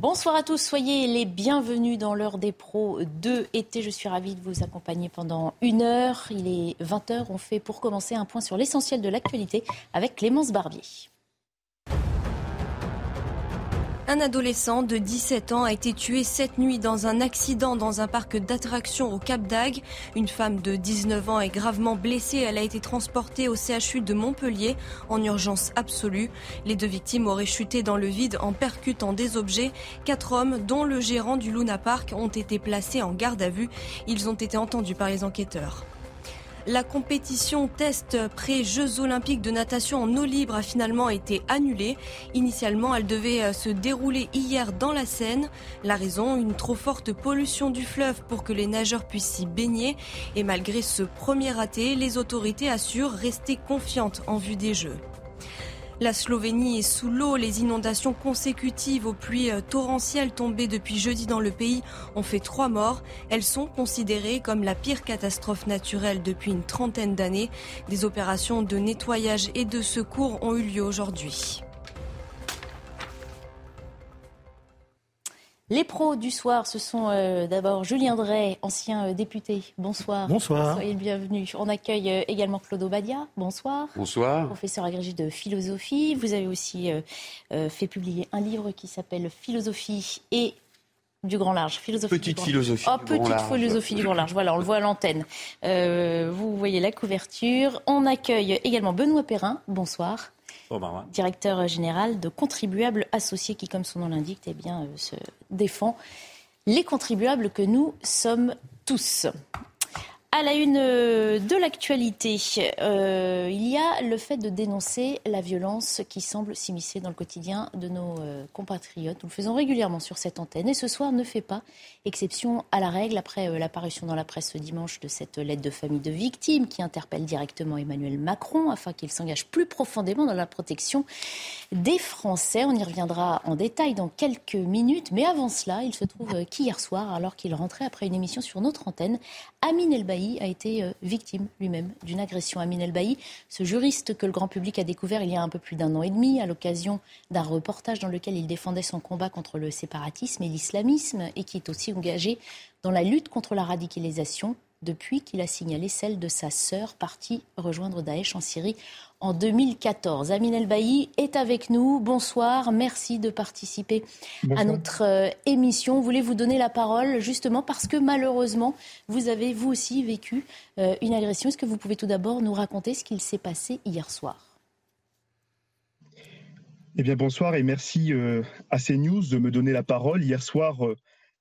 Bonsoir à tous, soyez les bienvenus dans l'heure des pros de été. Je suis ravie de vous accompagner pendant une heure. Il est 20h. On fait pour commencer un point sur l'essentiel de l'actualité avec Clémence Barbier. Un adolescent de 17 ans a été tué cette nuit dans un accident dans un parc d'attractions au Cap d'Agde. Une femme de 19 ans est gravement blessée. Elle a été transportée au CHU de Montpellier en urgence absolue. Les deux victimes auraient chuté dans le vide en percutant des objets. Quatre hommes, dont le gérant du Luna Park, ont été placés en garde à vue. Ils ont été entendus par les enquêteurs. La compétition test pré-Jeux olympiques de natation en eau libre a finalement été annulée. Initialement, elle devait euh, se dérouler hier dans la Seine. La raison, une trop forte pollution du fleuve pour que les nageurs puissent s'y baigner. Et malgré ce premier raté, les autorités assurent rester confiantes en vue des Jeux. La Slovénie est sous l'eau. Les inondations consécutives aux pluies euh, torrentielles tombées depuis jeudi dans le pays ont fait trois morts. Elles sont considérées comme la pire catastrophe naturelle depuis une trentaine d'années. Des opérations de nettoyage et de secours ont eu lieu aujourd'hui. Les pros du soir, ce sont euh, d'abord Julien Drey, ancien euh, député. Bonsoir. Bonsoir. Soyez le bienvenu. On accueille euh, également Claude Obadia. Bonsoir. Bonsoir. Professeur agrégé de philosophie. Vous avez aussi fait publier un livre qui s'appelle Philosophie et du grand large. Philosophie petite philosophie. Oh, petite philosophie du grand large. Voilà, on le voit à l'antenne. vous voyez la couverture. On accueille également Benoît Perrin. Bonsoir. Directeur général de Contribuables Associés, qui, comme son nom l'indique, eh euh, se défend les contribuables que nous sommes tous. À la une euh, de l'actualité, euh, il y a le fait de dénoncer la violence qui semble s'immiscer dans le quotidien de nos euh, compatriotes. Nous le faisons régulièrement sur cette antenne et ce soir ne fait pas exception à la règle après l'apparition dans la presse ce dimanche de cette lettre de famille de victimes qui interpelle directement Emmanuel Macron afin qu'il s'engage plus profondément dans la protection des Français. On y reviendra en détail dans quelques minutes, mais avant cela, il se trouve qu'hier soir, alors qu'il rentrait après une émission sur notre antenne, Amine Elbaï a été euh, victime lui-même d'une agression. Amin El ce juriste que le grand public a découvert il y a un peu plus d'un an et demi à l'occasion d'un reportage dans lequel il défendait son combat contre le séparatisme et l'islamisme et qui est aussi engagé dans la lutte contre la radicalisation depuis qu'il a signalé celle de sa sœur partie rejoindre Daesh en Syrie en 2014. Amin El Bailly est avec nous. Bonsoir, merci de participer à notre euh, émission. On voulait vous donner la parole justement parce que malheureusement, vous avez vous aussi vécu euh, une agression? Est-ce que vous pouvez tout d'abord nous raconter ce qu'il s'est passé hier soir? Eh bien, bonsoir et merci euh, à CNews de me donner la parole. Hier soir,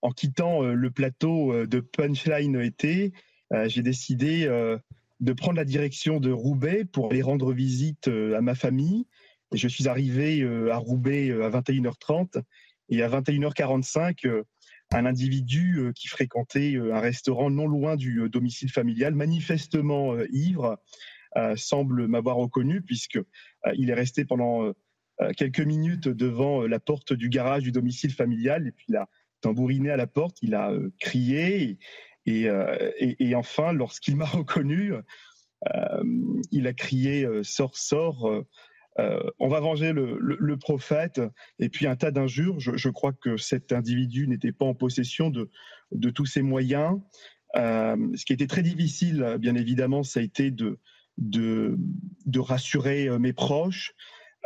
en quittant le plateau de Punchline été, j'ai décidé de prendre la direction de Roubaix pour aller rendre visite euh, à ma famille. je suis arrivé euh, à Roubaix euh, à 21h30 et à 21h45, un individu qui fréquentait un restaurant non loin du domicile familial, manifestement ivre, semble m'avoir reconnu puisque il est resté pendant quelques minutes devant la porte du garage du domicile familial. Et puis il a tambouriné à la porte, il a crié euh, et, enfin, lorsqu'il m'a reconnu, euh, il a crié euh, Sors, sors on va venger le, prophète, et puis un tas d'injures. Je, crois que cet individu n'était pas en possession de, tous ses moyens. ce qui était très difficile, bien évidemment, ça a été de, rassurer mes proches.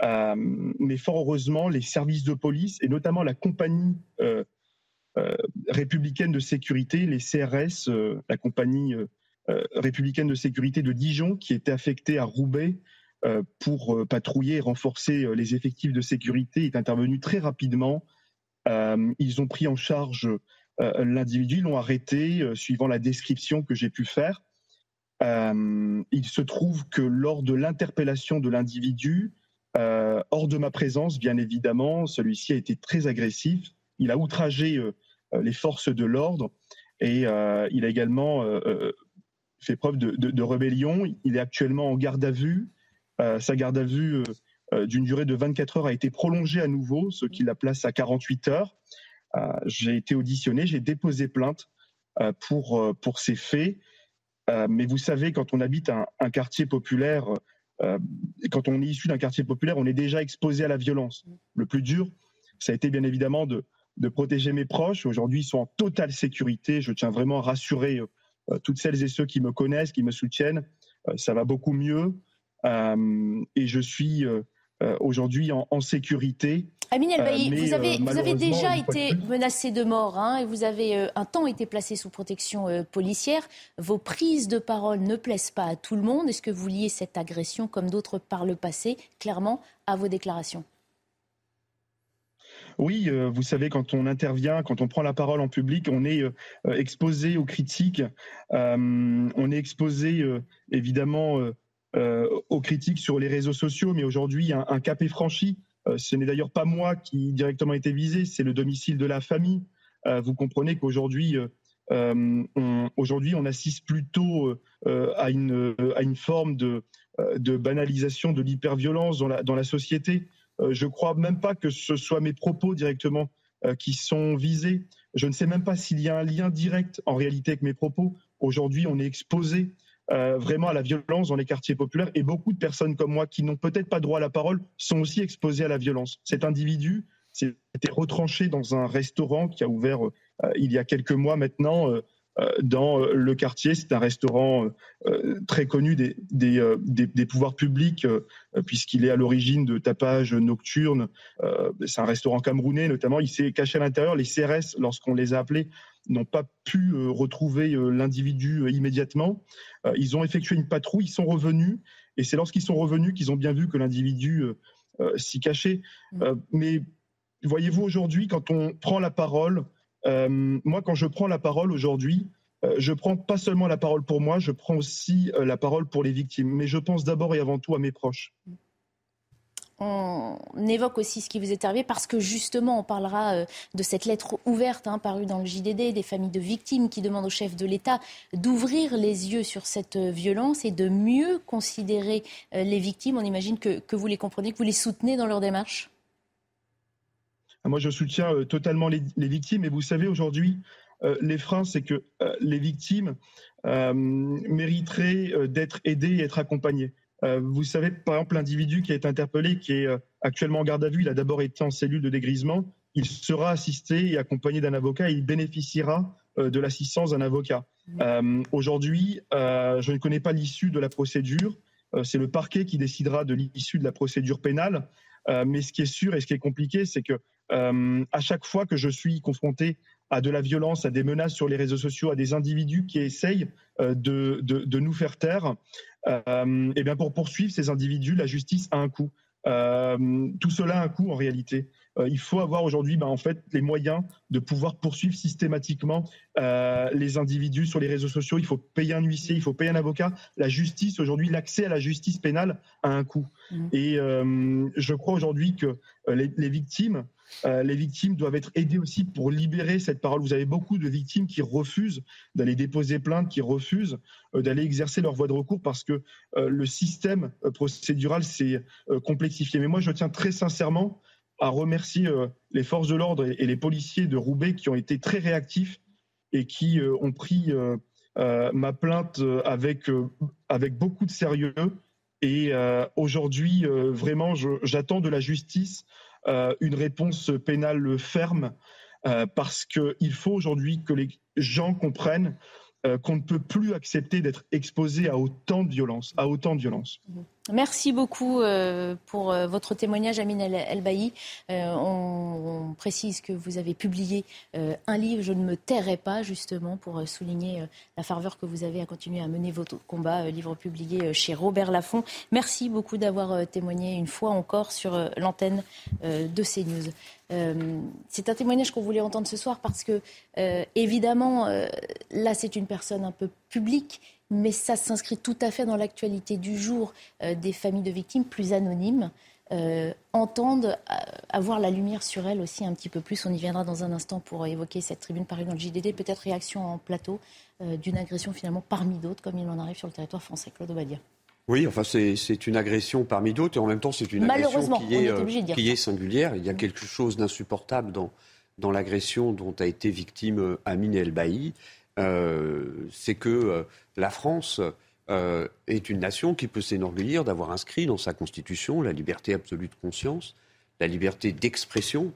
mais fort heureusement, les services de police, et notamment la compagnie euh, républicaine de sécurité, les CRS, euh, la compagnie euh, républicaine de sécurité de Dijon, qui était affectée à Roubaix pour patrouiller et renforcer les effectifs de sécurité, est intervenu très rapidement. ils ont pris en charge l'individu, l'ont arrêté suivant la description que j'ai pu faire. il se trouve que lors de l'interpellation de l'individu, hors de ma présence, bien évidemment, celui-ci a été très agressif il a outragé euh, euh, les forces de l'ordre et euh, il a également fait preuve de, rébellion. Il est actuellement en garde à vue. sa garde à vue d'une durée de 24 heures a été prolongée à nouveau, ce qui la place à 48 heures. j'ai été auditionné, j'ai déposé plainte pour, pour ces faits. mais vous savez, quand on habite un quartier populaire, quand on est issu d'un quartier populaire, on est déjà exposé à la violence. Le plus dur, ça a été bien évidemment de, de protéger mes proches. Aujourd'hui, ils sont en totale sécurité. Je tiens vraiment à rassurer toutes celles et ceux qui me connaissent, qui me soutiennent. ça va beaucoup mieux et je suis aujourd'hui en, sécurité. Amine El vous, avez, vous avez déjà été menacé de mort hein, et vous avez un temps été placé sous protection policière. Vos prises de parole ne plaisent pas à tout le monde. Est-ce que vous liez cette agression, comme d'autres par le passé, clairement à vos déclarations? Oui, euh, vous savez, quand on intervient, quand on prend la parole en public, on est euh, exposé aux critiques, euh, on est exposé évidemment aux critiques sur les réseaux sociaux, mais aujourd'hui, un, cap est franchi. ce n'est d'ailleurs pas moi qui directement été visé, c'est le domicile de la famille. vous comprenez qu'aujourd'hui, on, aujourd'hui, on assiste plutôt à, une, à une forme de, de banalisation de l'hyperviolence dans la, dans la société. Euh, je ne crois même pas que ce soit mes propos directement euh, qui sont visés. Je ne sais même pas s'il y a un lien direct en réalité avec mes propos. Aujourd'hui, on est exposé euh, vraiment à la violence dans les quartiers populaires et beaucoup de personnes comme moi qui n'ont peut-être pas droit à la parole sont aussi exposées à la violence. Cet individu s'est retranché dans un restaurant qui a ouvert il y a quelques mois maintenant dans euh, le quartier. C'est un restaurant euh, très connu des, des, pouvoirs publics, puisqu'il est à l'origine de tapage nocturne. C'est un restaurant camerounais notamment. Il s'est caché à l'intérieur. Les CRS, lorsqu'on les a appelés, n'ont pas pu retrouver l'individu immédiatement. Ils ont effectué une patrouille, ils sont revenus, et c'est lorsqu'ils sont revenus qu'ils ont bien vu que l'individu s'y cachait. Mmh. Mais voyez-vous, aujourd'hui, quand on prend la parole, euh, moi, quand je prends la parole aujourd'hui, euh, je prends pas seulement la parole pour moi, je prends aussi euh, la parole pour les victimes. Mais je pense d'abord et avant tout à mes proches. On évoque aussi ce qui vous est arrivé parce que justement, on parlera de cette lettre ouverte hein, parue dans le JDD des familles de victimes qui demandent au chef de l'État d'ouvrir les yeux sur cette violence et de mieux considérer les victimes. On imagine que, que vous les comprenez, que vous les soutenez dans leur démarche. Moi, je soutiens euh, totalement les, victimes. Et vous savez, aujourd'hui, euh, les freins, c'est que euh, les victimes mériteraient d'être aidées et être accompagnées. vous savez, par exemple, l'individu qui a été interpellé, qui est actuellement en garde à vue, il a d'abord été en cellule de dégrisement. Il sera assisté et accompagné d'un avocat et il bénéficiera de l'assistance d'un avocat. Aujourd'hui, je ne connais pas l'issue de la procédure. c'est le parquet qui décidera de l'issue de la procédure pénale. mais ce qui est sûr et ce qui est compliqué, c'est que à chaque fois que je suis confronté à de la violence, à des menaces sur les réseaux sociaux, à des individus qui essayent euh, de, de, nous faire taire, euh, et eh bien pour poursuivre ces individus, la justice a un coût. tout cela a un coût en réalité. il faut avoir aujourd'hui ben, en fait, les moyens de pouvoir poursuivre systématiquement les individus sur les réseaux sociaux. Il faut payer un huissier, il faut payer un avocat. La justice aujourd'hui, l'accès à la justice pénale a un coût. Mmh. Et je crois aujourd'hui que les, les victimes euh, les victimes doivent être aidées aussi pour libérer cette parole. Vous avez beaucoup de victimes qui refusent d'aller déposer plainte, qui refusent euh, d'aller exercer leur voie de recours parce que euh, le système procédural s'est complexifié. Mais moi, je tiens très sincèrement à remercier les forces de l'ordre et les policiers de Roubaix qui ont été très réactifs et qui ont pris ma plainte avec, avec beaucoup de sérieux. Et aujourd'hui, vraiment, j'attends de la justice une réponse pénale ferme, euh, parce qu'il faut aujourd'hui que les gens comprennent euh, qu'on ne peut plus accepter d'être exposé à autant de violence, à autant de violence. Merci beaucoup euh, pour euh, votre témoignage, Amine El, Bailly. On, précise que vous avez publié un livre, Je ne me tairai pas, justement, pour souligner la ferveur que vous avez à continuer à mener votre combat, livre publié chez Robert Laffont. Merci beaucoup d'avoir témoigné une fois encore sur l'antenne de CNews. C'est un témoignage qu'on voulait entendre ce soir parce que, évidemment, là, c'est une personne un peu publique, mais ça s'inscrit tout à fait dans l'actualité du jour euh, des familles de victimes plus anonymes. Euh, entendent euh, avoir la lumière sur elles aussi un petit peu plus. On y viendra dans un instant pour évoquer cette tribune parue dans le JDD. Peut-être réaction en plateau d'une agression finalement parmi d'autres, comme il en arrive sur le territoire français. Claude Obadia. Oui, enfin c'est une agression parmi d'autres et en même temps c'est une agression qui est, qui est singulière. Il y a quelque chose d'insupportable dans, dans l'agression dont a été victime Amine El Bailly. Euh, c'est que euh, la France euh, est une nation qui peut s'énorgueillir d'avoir inscrit dans sa constitution la liberté absolue de conscience, la liberté d'expression.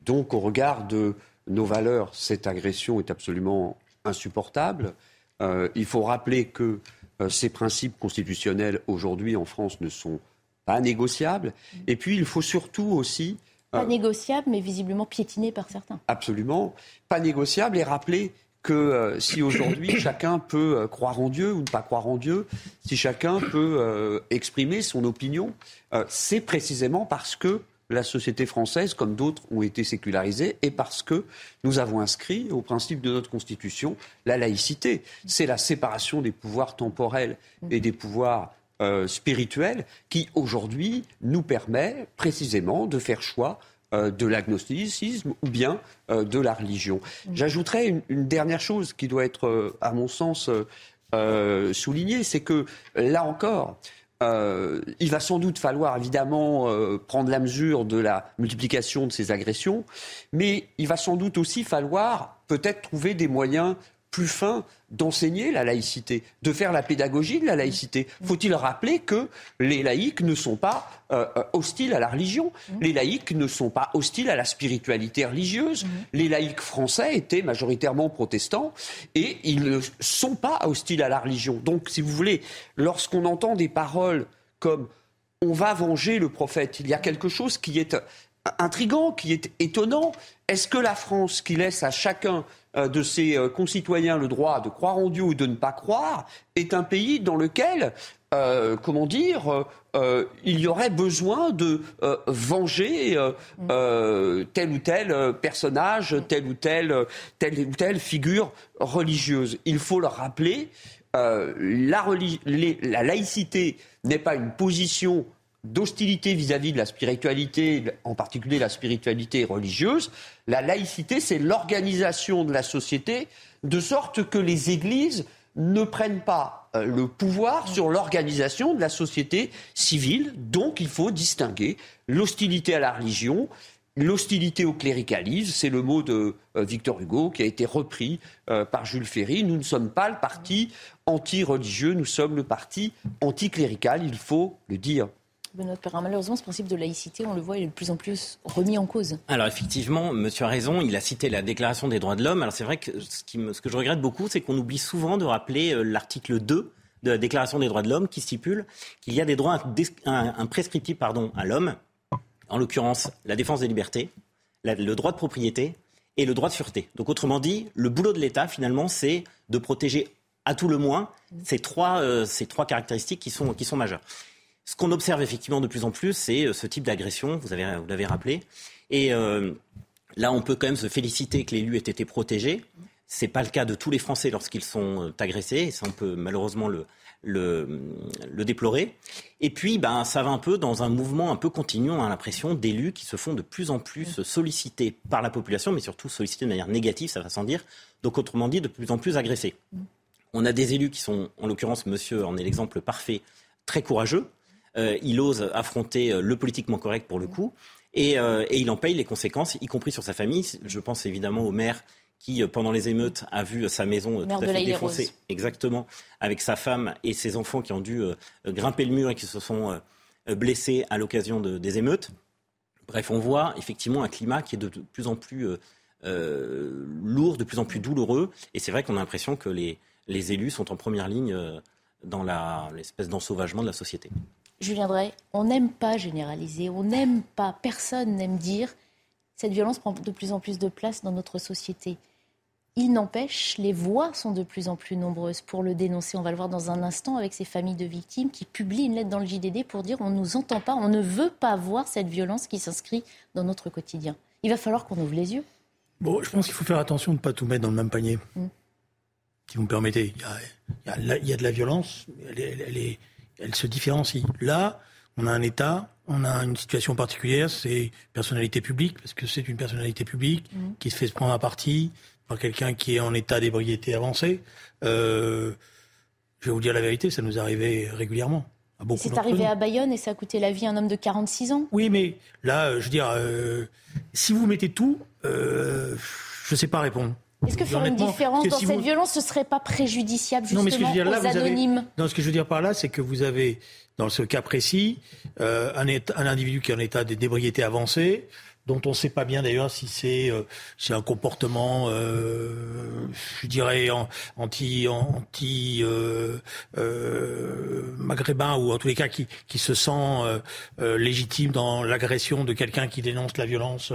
Donc, au regard de nos valeurs, cette agression est absolument insupportable. Euh, il faut rappeler que euh, ces principes constitutionnels aujourd'hui en France ne sont pas négociables. Et puis, il faut surtout aussi pas négociables, mais visiblement piétinés par certains. Absolument. Pas négociables et rappeler que euh, si aujourd'hui chacun peut euh, croire en Dieu ou ne pas croire en Dieu, si chacun peut euh, exprimer son opinion, c'est précisément parce que la société française, comme d'autres, ont été sécularisées et parce que nous avons inscrit au principe de notre Constitution la laïcité. C'est la séparation des pouvoirs temporels et des pouvoirs spirituels qui, aujourd'hui, nous permet précisément de faire choix de l'agnosticisme ou bien euh, de la religion. J'ajouterais une, dernière chose qui doit être, euh, à mon sens, soulignée, c'est que là encore, il va sans doute falloir évidemment prendre la mesure de la multiplication de ces agressions, mais il va sans doute aussi falloir peut-être trouver des moyens plus fin d'enseigner la laïcité, de faire la pédagogie de la laïcité. Faut-il rappeler que les laïcs ne sont pas euh, euh, hostiles à la religion, les laïcs ne sont pas hostiles à la spiritualité religieuse. Les laïcs français étaient majoritairement protestants et ils ne sont pas hostiles à la religion. Donc, si vous voulez, lorsqu'on entend des paroles comme on va venger le prophète, il y a quelque chose qui est intrigant, qui est étonnant. Est-ce que la France, qui laisse à chacun euh, de ses euh, concitoyens le droit de croire en Dieu ou de ne pas croire est un pays dans lequel, euh, comment dire, il y aurait besoin de venger tel ou tel personnage, telle ou telle, telle ou telle figure religieuse. Il faut le rappeler, la, la laïcité n'est pas une position d'hostilité vis-à-vis de la spiritualité, en particulier la spiritualité religieuse, la laïcité, c'est l'organisation de la société de sorte que les églises ne prennent pas euh, le pouvoir sur l'organisation de la société civile. Donc il faut distinguer l'hostilité à la religion, l'hostilité au cléricalisme. C'est le mot de euh, Victor Hugo qui a été repris euh, par Jules Ferry. Nous ne sommes pas le parti anti-religieux, nous sommes le parti anticlérical, il faut le dire. Malheureusement, ce principe de laïcité, on le voit, il est de plus en plus remis en cause. Alors effectivement, monsieur a raison, il a cité la Déclaration des droits de l'homme. Alors c'est vrai que ce, que je regrette beaucoup, c'est qu'on oublie souvent de rappeler euh, l'article 2 de la Déclaration des droits de l'homme qui stipule qu'il y a des droits imprescriptibles pardon, à l'homme, en l'occurrence la défense des libertés, le droit de propriété et le droit de sûreté. Donc autrement dit, le boulot de l'État finalement, c'est de protéger à tout le moins ces trois, euh, ces trois caractéristiques qui sont, qui sont majeures. Ce qu'on observe effectivement de plus en plus, c'est euh, ce type d'agression, vous, vous l'avez rappelé. Et euh, là, on peut quand même se féliciter que l'élu ait été protégé. Ce n'est pas le cas de tous les Français lorsqu'ils sont euh, agressés, et ça on peut malheureusement le, déplorer. Et puis, ben, ça va un peu dans un mouvement un peu continu, on a l'impression, d'élus qui se font de plus en plus sollicités par la population, mais surtout sollicités de manière négative, ça va sans dire. Donc, autrement dit, de plus en plus agressés. On a des élus qui sont, en l'occurrence, monsieur en est l'exemple parfait, très courageux, il ose affronter euh, le politiquement correct pour le coup, euh, et, il en paye les conséquences, y compris sur sa famille. Je pense évidemment au maire qui, pendant les émeutes, a vu sa maison tout à fait défoncée, exactement, avec sa femme et ses enfants qui ont dû grimper le mur et qui se sont blessés à l'occasion des émeutes. Bref, on voit effectivement un climat qui est de plus en plus lourd, de plus en plus douloureux, et c'est vrai qu'on a l'impression que les, les, élus sont en première ligne dans l'espèce d'ensauvagement de la société. Julien Drey, on n'aime pas généraliser, on n'aime pas, personne n'aime dire cette violence prend de plus en plus de place dans notre société. Il n'empêche, les voix sont de plus en plus nombreuses pour le dénoncer. On va le voir dans un instant avec ces familles de victimes qui publient une lettre dans le JDD pour dire on ne nous entend pas, on ne veut pas voir cette violence qui s'inscrit dans notre quotidien. Il va falloir qu'on ouvre les yeux. Bon, je pense qu'il faut faire attention de ne pas tout mettre dans le même panier. Mm. Si vous me permettez, il y a, de la violence, elle est elle se différencie. Là, on a un État, on a une situation particulière, c'est personnalité publique, parce que c'est une personnalité publique mmh. qui se fait prendre à partie par quelqu'un qui est en état d'ébriété avancé. Euh, je vais vous dire la vérité, ça nous arrivait régulièrement. C'est arrivé à Bayonne et ça a coûté la vie à un homme de 46 ans? Oui, mais là, je veux dire, euh, si vous mettez tout, euh, je ne sais pas répondre. Est-ce que faire une différence dans cette violence, ce serait pas préjudiciable justement non, mais ce que je veux dire, là, aux anonymes? Non, ce que je veux dire par là, c'est que vous avez, dans ce cas précis, euh, un, un, individu qui est en état de débriété avancé, dont on ne sait pas bien d'ailleurs si c'est euh, un comportement, euh, je dirais, anti, anti euh, maghrébin ou en tous les cas qui, qui se sent légitime dans l'agression de quelqu'un qui dénonce la violence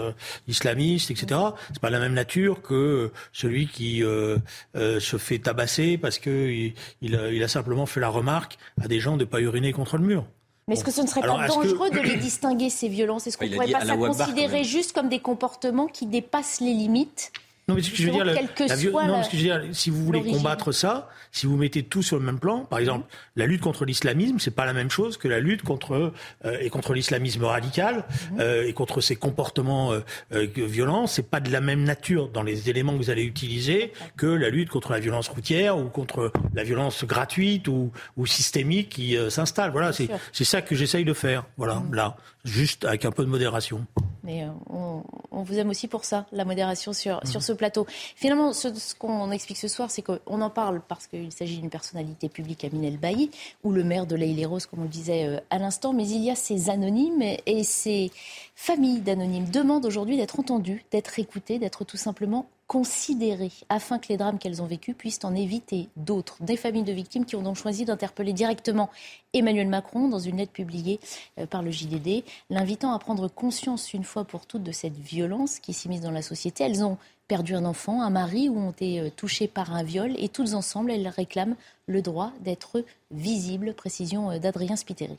islamiste, etc. C'est pas la même nature que celui qui se fait tabasser parce que il, il, a, simplement fait la remarque à des gens de pas uriner contre le mur. Mais est-ce que ce ne serait pas dangereux de les distinguer, ces violences? Est-ce qu'on ne pourrait pas ça considérer juste comme des comportements qui dépassent les limites? Non, mais ce que je veux dire, la, non, ce que je veux dire, si vous voulez combattre ça, si vous mettez tout sur le même plan, par exemple, la lutte contre l'islamisme, c'est pas la même chose que la lutte contre euh, et contre l'islamisme radical mhm. euh, et contre ces comportements euh, euh, violents. C'est pas de la même nature dans les éléments que vous allez utiliser que la lutte contre la violence routière ou contre la violence gratuite ou, ou systémique qui euh, s'installe. Voilà, c'est c'est ça que j'essaye de faire. Voilà, mhm. là, juste avec un peu de modération. Mais on, on, vous aime aussi pour ça, la modération sur, sur mhm. ce plateau. Finalement, ce, ce qu'on explique ce soir, c'est qu'on en parle parce qu'il s'agit d'une personnalité publique, Aminel Bailly, ou le maire de l'Aïle-et-Rose, comme on le disait euh, à l'instant, mais il y a ces anonymes et ces familles d'anonymes demandent aujourd'hui d'être entendues, d'être écoutées, d'être tout simplement considérées, afin que les drames qu'elles ont vécus puissent en éviter d'autres. Des familles de victimes qui ont donc choisi d'interpeller directement Emmanuel Macron dans une lettre publiée euh, par le JDD, l'invitant à prendre conscience une fois pour toutes de cette violence qui s'immisce dans la société. Elles ont perdu un enfant, un mari ou ont été euh, touchées par un viol et toutes ensemble, elles réclament le droit d'être visibles. Précision euh, d'Adrien Spiteri.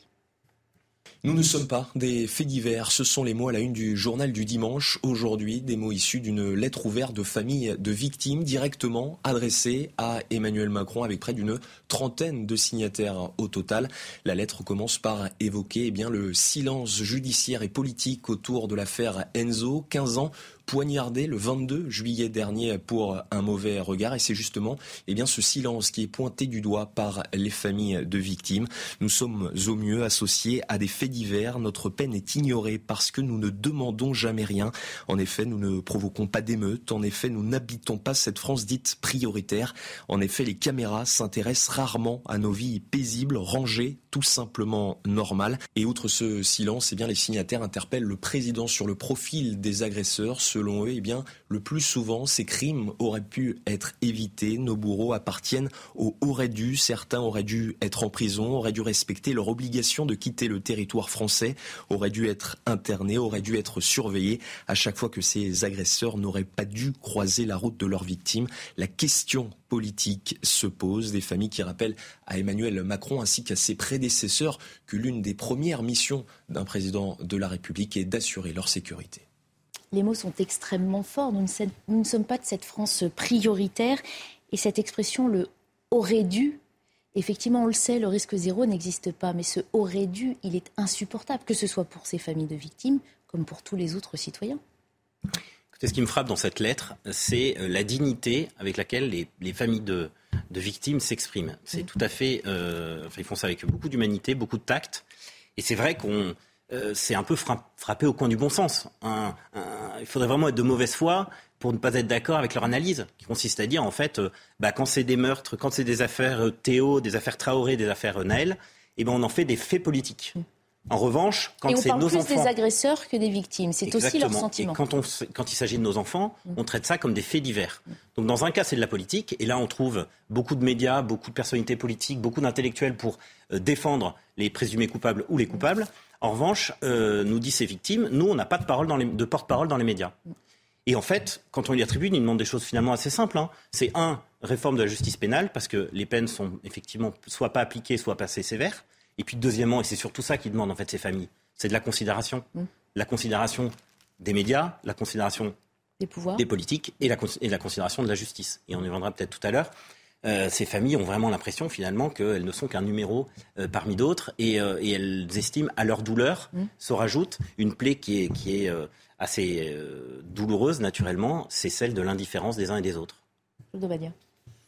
Nous ne sommes pas des faits divers, ce sont les mots à la une du journal du dimanche. Aujourd'hui, des mots issus d'une lettre ouverte de famille de victimes directement adressée à Emmanuel Macron avec près d'une trentaine de signataires au total. La lettre commence par évoquer eh le silence judiciaire et politique autour de l'affaire Enzo, 15 ans poignardé le 22 juillet dernier pour un mauvais regard. Et c'est justement eh bien, ce silence qui est pointé du doigt par les familles de victimes. Nous sommes au mieux associés à des faits divers. Notre peine est ignorée parce que nous ne demandons jamais rien. En effet, nous ne provoquons pas d'émeutes. En effet, nous n'habitons pas cette France dite prioritaire. En effet, les caméras s'intéressent rarement à nos vies paisibles, rangées, tout simplement normales. Et outre ce silence, eh bien, les signataires interpellent le président sur le profil des agresseurs selon eux, eh le plus souvent, ces crimes auraient pu être évités. Nos bourreaux appartiennent au aurait dû. Certains auraient dû être en prison, auraient dû respecter leur obligation de quitter le territoire français, auraient dû être internés, auraient dû être surveillés. À chaque fois que ces agresseurs n'auraient pas dû croiser la route de leurs victimes, la question politique se pose. Des familles qui rappellent à Emmanuel Macron ainsi qu'à ses prédécesseurs que l'une des premières missions d'un président de la République est d'assurer leur sécurité les mots sont extrêmement forts. Nous ne, sommes pas de cette France prioritaire. Et cette expression, le aurait dû, effectivement, on le sait, le risque zéro n'existe pas. Mais ce aurait dû, il est insupportable, que ce soit pour ces familles de victimes comme pour tous les autres citoyens. ce qui me frappe dans cette lettre, c'est euh, la dignité avec laquelle les, familles de, victimes s'expriment. C'est mm. tout à fait. Euh, ils font ça avec beaucoup d'humanité, beaucoup de tact. Et c'est vrai qu'on c'est un peu frappé au coin du bon sens. il faudrait vraiment être de mauvaise foi pour ne pas être d'accord avec leur analyse, qui consiste à dire, en fait, euh, bah, quand c'est des meurtres, quand c'est des affaires euh, Théo, des affaires Traoré, des affaires Naël, eh ben, on en fait des faits politiques. En revanche, quand c'est nos enfants... on parle plus des agresseurs que des victimes. C'est aussi leur sentiment. Et quand, quand il s'agit de nos enfants, mm. on traite ça comme des faits divers. Donc dans un cas, c'est de la politique. Et là, on trouve beaucoup de médias, beaucoup de personnalités politiques, beaucoup d'intellectuels pour défendre les présumés coupables ou les coupables. En revanche, euh, nous dit ces victimes, nous, on n'a pas de, parole dans les, de porte-parole dans les médias. Et en fait, quand on lit la tribune, il demande des choses finalement assez simples. Hein. C'est un, réforme de la justice pénale, parce que les peines sont effectivement soit pas appliquées, soit pas assez sévères. Et puis deuxièmement, et c'est surtout ça qu'ils demandent en fait ces familles, c'est de la considération. Mm. La considération des médias, la considération des pouvoirs, des politiques et la, et la considération de la justice. Et on y reviendra peut-être tout à l'heure. Euh, ces familles ont vraiment l'impression finalement qu'elles ne sont qu'un numéro euh, parmi d'autres et, euh, et, elles estiment à leur douleur mmh. se rajoute une plaie qui est, qui est assez douloureuse naturellement, c'est celle de l'indifférence des uns et des autres.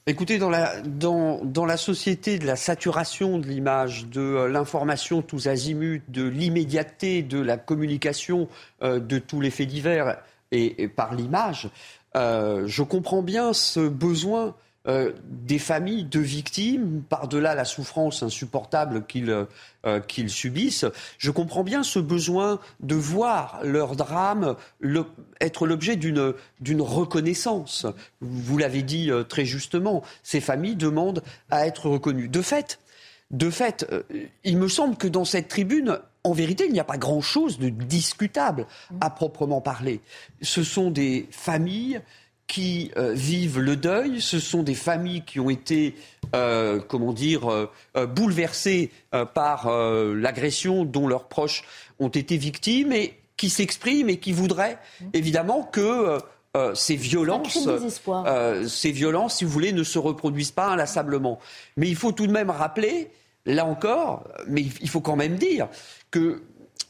Écoutez, dans la, dans, la société de la saturation de l'image, de l'information tous azimuts, de l'immédiateté de la communication de tous les faits divers et, et par l'image, je comprends bien ce besoin euh, des familles de victimes, par-delà la souffrance insupportable euh, qu'ils subissent. Je comprends bien ce besoin de voir leur drame être l'objet d'une reconnaissance. Vous l'avez dit très justement, ces familles demandent à être reconnues. De fait, de fait, il me semble que dans cette tribune, en vérité, il n'y a pas grand-chose de discutable à proprement parler. Ce sont des familles qui euh, vivent le deuil, ce sont des familles qui ont été, euh, comment dire, euh, bouleversées par l'agression dont leurs proches ont été victimes et qui s'expriment et qui voudraient évidemment que ces violences, ces violences, si vous voulez, ne se reproduisent pas inlassablement. Mais il faut tout de même rappeler, là encore, mais il faut quand même dire que,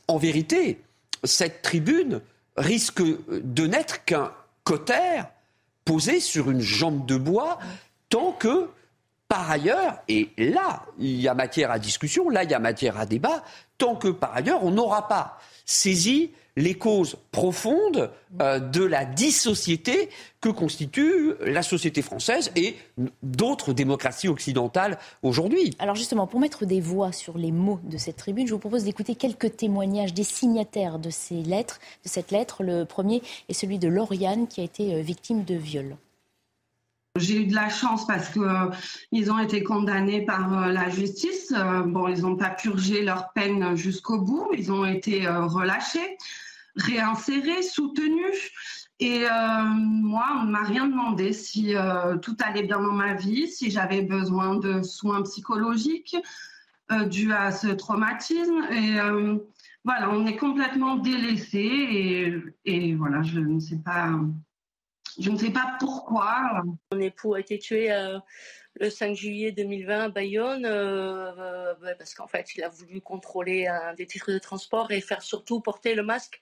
en vérité, cette tribune risque de n'être qu'un cotère posé sur une jambe de bois tant que, par ailleurs, et là, il y a matière à discussion, là, il y a matière à débat, tant que, par ailleurs, on n'aura pas saisi les causes profondes euh, de la dissociété que constitue la société française et d'autres démocraties occidentales aujourd'hui. Alors justement, pour mettre des voix sur les mots de cette tribune, je vous propose d'écouter quelques témoignages des signataires de ces lettres, de cette lettre. Le premier est celui de Lauriane qui a été euh, victime de viol. J'ai eu de la chance parce que euh, ils ont été condamnés par la justice. bon, ils n'ont pas purgé leur peine jusqu'au bout. Ils ont été relâchés réinséré, soutenu. Et euh, moi, on ne m'a rien demandé si euh, tout allait bien dans ma vie, si j'avais besoin de soins psychologiques euh, dus à ce traumatisme. Et voilà, on est complètement délaissé. Et, et, voilà, je ne sais pas, je ne sais pas pourquoi. Mon époux a été tué le 5 juillet 2020 à Bayonne, parce qu'en fait, il a voulu contrôler des titres de transport et faire surtout porter le masque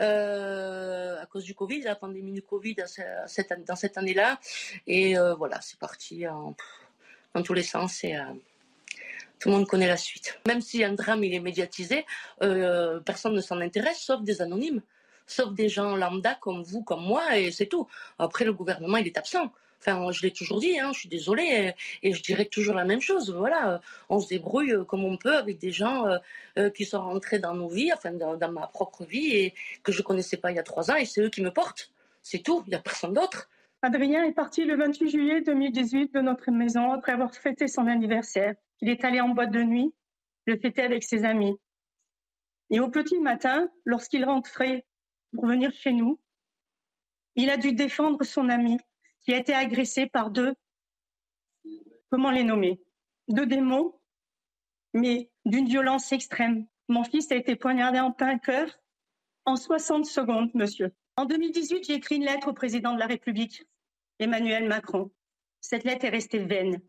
euh, à cause du Covid, la pandémie du Covid cette, dans cette année-là. Et euh, voilà, c'est parti dans tous les sens et euh, tout le monde connaît la suite. Même si un drame il est médiatisé, personne ne s'en intéresse sauf des anonymes, sauf des gens lambda comme vous, comme moi, et c'est tout. Après, le gouvernement il est absent. Enfin, je l'ai toujours dit, hein, je suis désolée, et, je dirais toujours la même chose. Voilà, on se débrouille euh, comme on peut avec des gens euh, euh, qui sont rentrés dans nos vies, enfin dans, ma propre vie, et que je connaissais pas il y a trois ans, et c'est eux qui me portent. C'est tout, il n'y a personne d'autre. Adrien est parti le 28 juillet 2018 de notre maison après avoir fêté son anniversaire. Il est allé en boîte de nuit, le fêter avec ses amis. Et au petit matin, lorsqu'il rentrait pour venir chez nous, il a dû défendre son ami qui a été agressé par deux, comment les nommer, deux démons, mais d'une violence extrême. Mon fils a été poignardé en plein cœur en 60 secondes, monsieur. En 2018, j'ai écrit une lettre au président de la République, Emmanuel Macron. Cette lettre est restée vaine.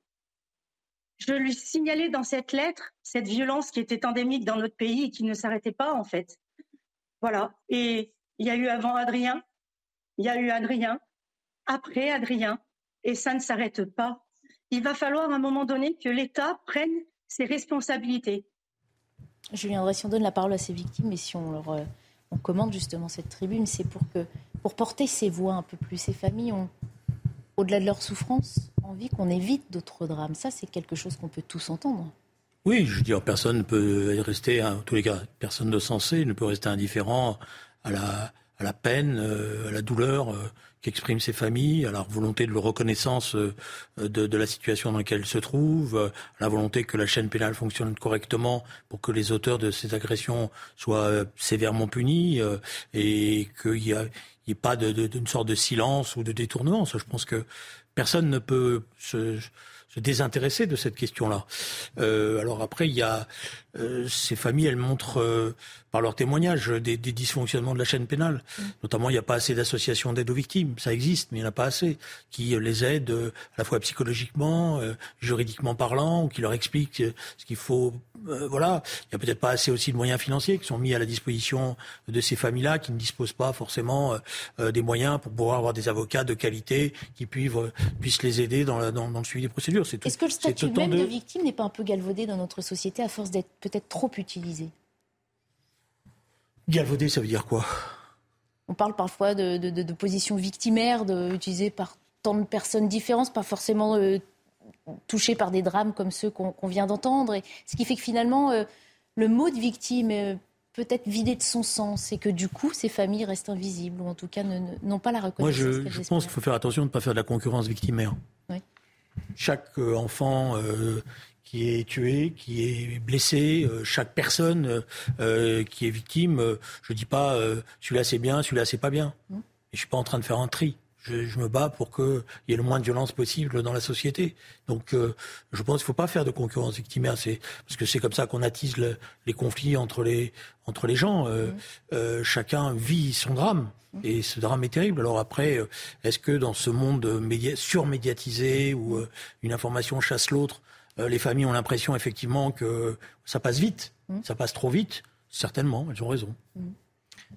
Je lui signalais dans cette lettre cette violence qui était endémique dans notre pays et qui ne s'arrêtait pas, en fait. Voilà. Et il y a eu avant Adrien, il y a eu Adrien, après Adrien, et ça ne s'arrête pas. Il va falloir à un moment donné que l'État prenne ses responsabilités. Julien André, si on donne la parole à ces victimes et si on leur euh, on commande justement cette tribune, c'est pour que pour porter ces voix un peu plus. Ces familles ont, au-delà de leur souffrance, envie qu'on évite d'autres drames. Ça, c'est quelque chose qu'on peut tous entendre. Oui, je veux dire, personne ne peut rester, en tous les cas, personne de sensé ne peut rester indifférent à la, à la peine, euh, à la douleur euh, qu'expriment ces familles, à la volonté de reconnaissance euh, de, la situation dans laquelle elles se trouvent, à la volonté que la chaîne pénale fonctionne correctement pour que les auteurs de ces agressions soient sévèrement punis et qu'il n'y ait pas d'une sorte de silence ou de détournement. Ça, je pense que personne ne peut se, se désintéresser de cette question-là. alors après, il y a ces familles, elles montrent par leur témoignage des, des, dysfonctionnements de la chaîne pénale. Mm. Notamment, il n'y a pas assez d'associations d'aide aux victimes. Ça existe, mais il n'y en a pas assez qui les aident euh, à la fois psychologiquement, euh, juridiquement parlant, ou qui leur expliquent euh, ce qu'il faut. voilà. Il n'y a peut-être pas assez aussi de moyens financiers qui sont mis à la disposition de ces familles-là, qui ne disposent pas forcément des moyens pour pouvoir avoir des avocats de qualité qui puissent, puissent les aider dans, dans, dans le suivi des procédures. Est-ce que le statut même de... de victime n'est pas un peu galvaudé dans notre société à force d'être peut-être trop utilisé Galvaudé, ça veut dire quoi? On parle parfois de, de, de, de position victimaire utilisée par tant de personnes différentes, pas forcément touchées par des drames comme ceux qu'on vient d'entendre. Ce qui fait que finalement, le mot de victime peut-être vidé de son sens et que du coup, ces familles restent invisibles ou en tout cas n'ont pas la reconnaissance. Moi, je, pense qu'il faut faire attention de ne pas faire de la concurrence victimaire. Chaque euh, enfant euh, qui est tué, qui est blessé, euh, chaque personne qui est victime, je ne dis pas celui-là c'est bien, celui-là c'est pas bien. Mmh. Et je suis pas en train de faire un tri je, me bats pour qu'il y ait le moins de violence possible dans la société. Donc, euh, je pense qu'il ne faut pas faire de concurrence victimaire, c'est parce que c'est comme ça qu'on attise les conflits entre les entre les gens. Euh, mmh. euh, chacun vit son drame. Mmh. Et ce drame est terrible. Alors après, est-ce que dans ce monde surmédiatisé où une information chasse l'autre, les familles ont l'impression effectivement que ça passe vite, mmh. ça passe trop vite Certainement, elles ont raison.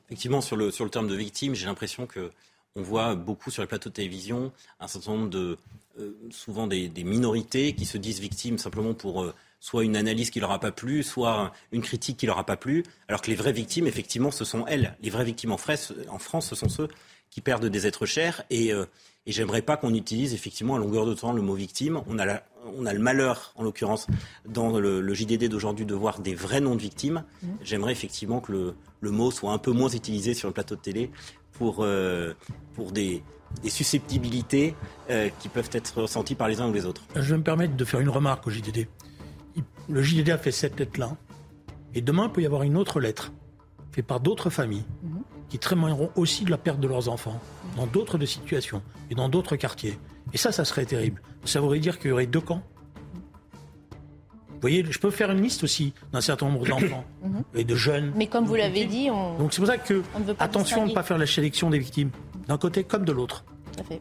Effectivement, sur le, sur le terme de victime, j'ai l'impression que on voit beaucoup sur les plateaux de télévision un certain nombre de, euh, souvent des, minorités qui se disent victimes simplement pour euh, soit une analyse qui leur a pas plu, soit une critique qui leur a pas plu, alors que les vraies victimes, effectivement, ce sont elles. Les vraies victimes en France, en France ce sont ceux qui perdent des êtres chers et, euh, et j'aimerais pas qu'on utilise effectivement à longueur de temps le mot victime. On a, on a le malheur, en l'occurrence, dans le, JDD d'aujourd'hui, de voir des vrais noms de victimes. Mmh. J'aimerais effectivement que le, le, mot soit un peu moins utilisé sur le plateau de télé pour, euh, pour des, susceptibilités euh, qui peuvent être ressenties par les uns ou les autres. Je vais me permettre de faire une remarque au JDD. Le JDD a fait cette lettre-là, et demain il peut y avoir une autre lettre, faite par d'autres familles, mhm. qui témoigneront aussi de la perte de leurs enfants, dans d'autres situations, et dans d'autres quartiers. Et ça, ça serait terrible. Ça voudrait dire qu'il y aurait deux camps vous voyez, je peux faire une liste aussi d'un certain nombre d'enfants mhm. et de jeunes. Mais comme vous l'avez dit, on. Donc c'est pour ça que, attention de ne pas faire la sélection des victimes, d'un côté comme de l'autre.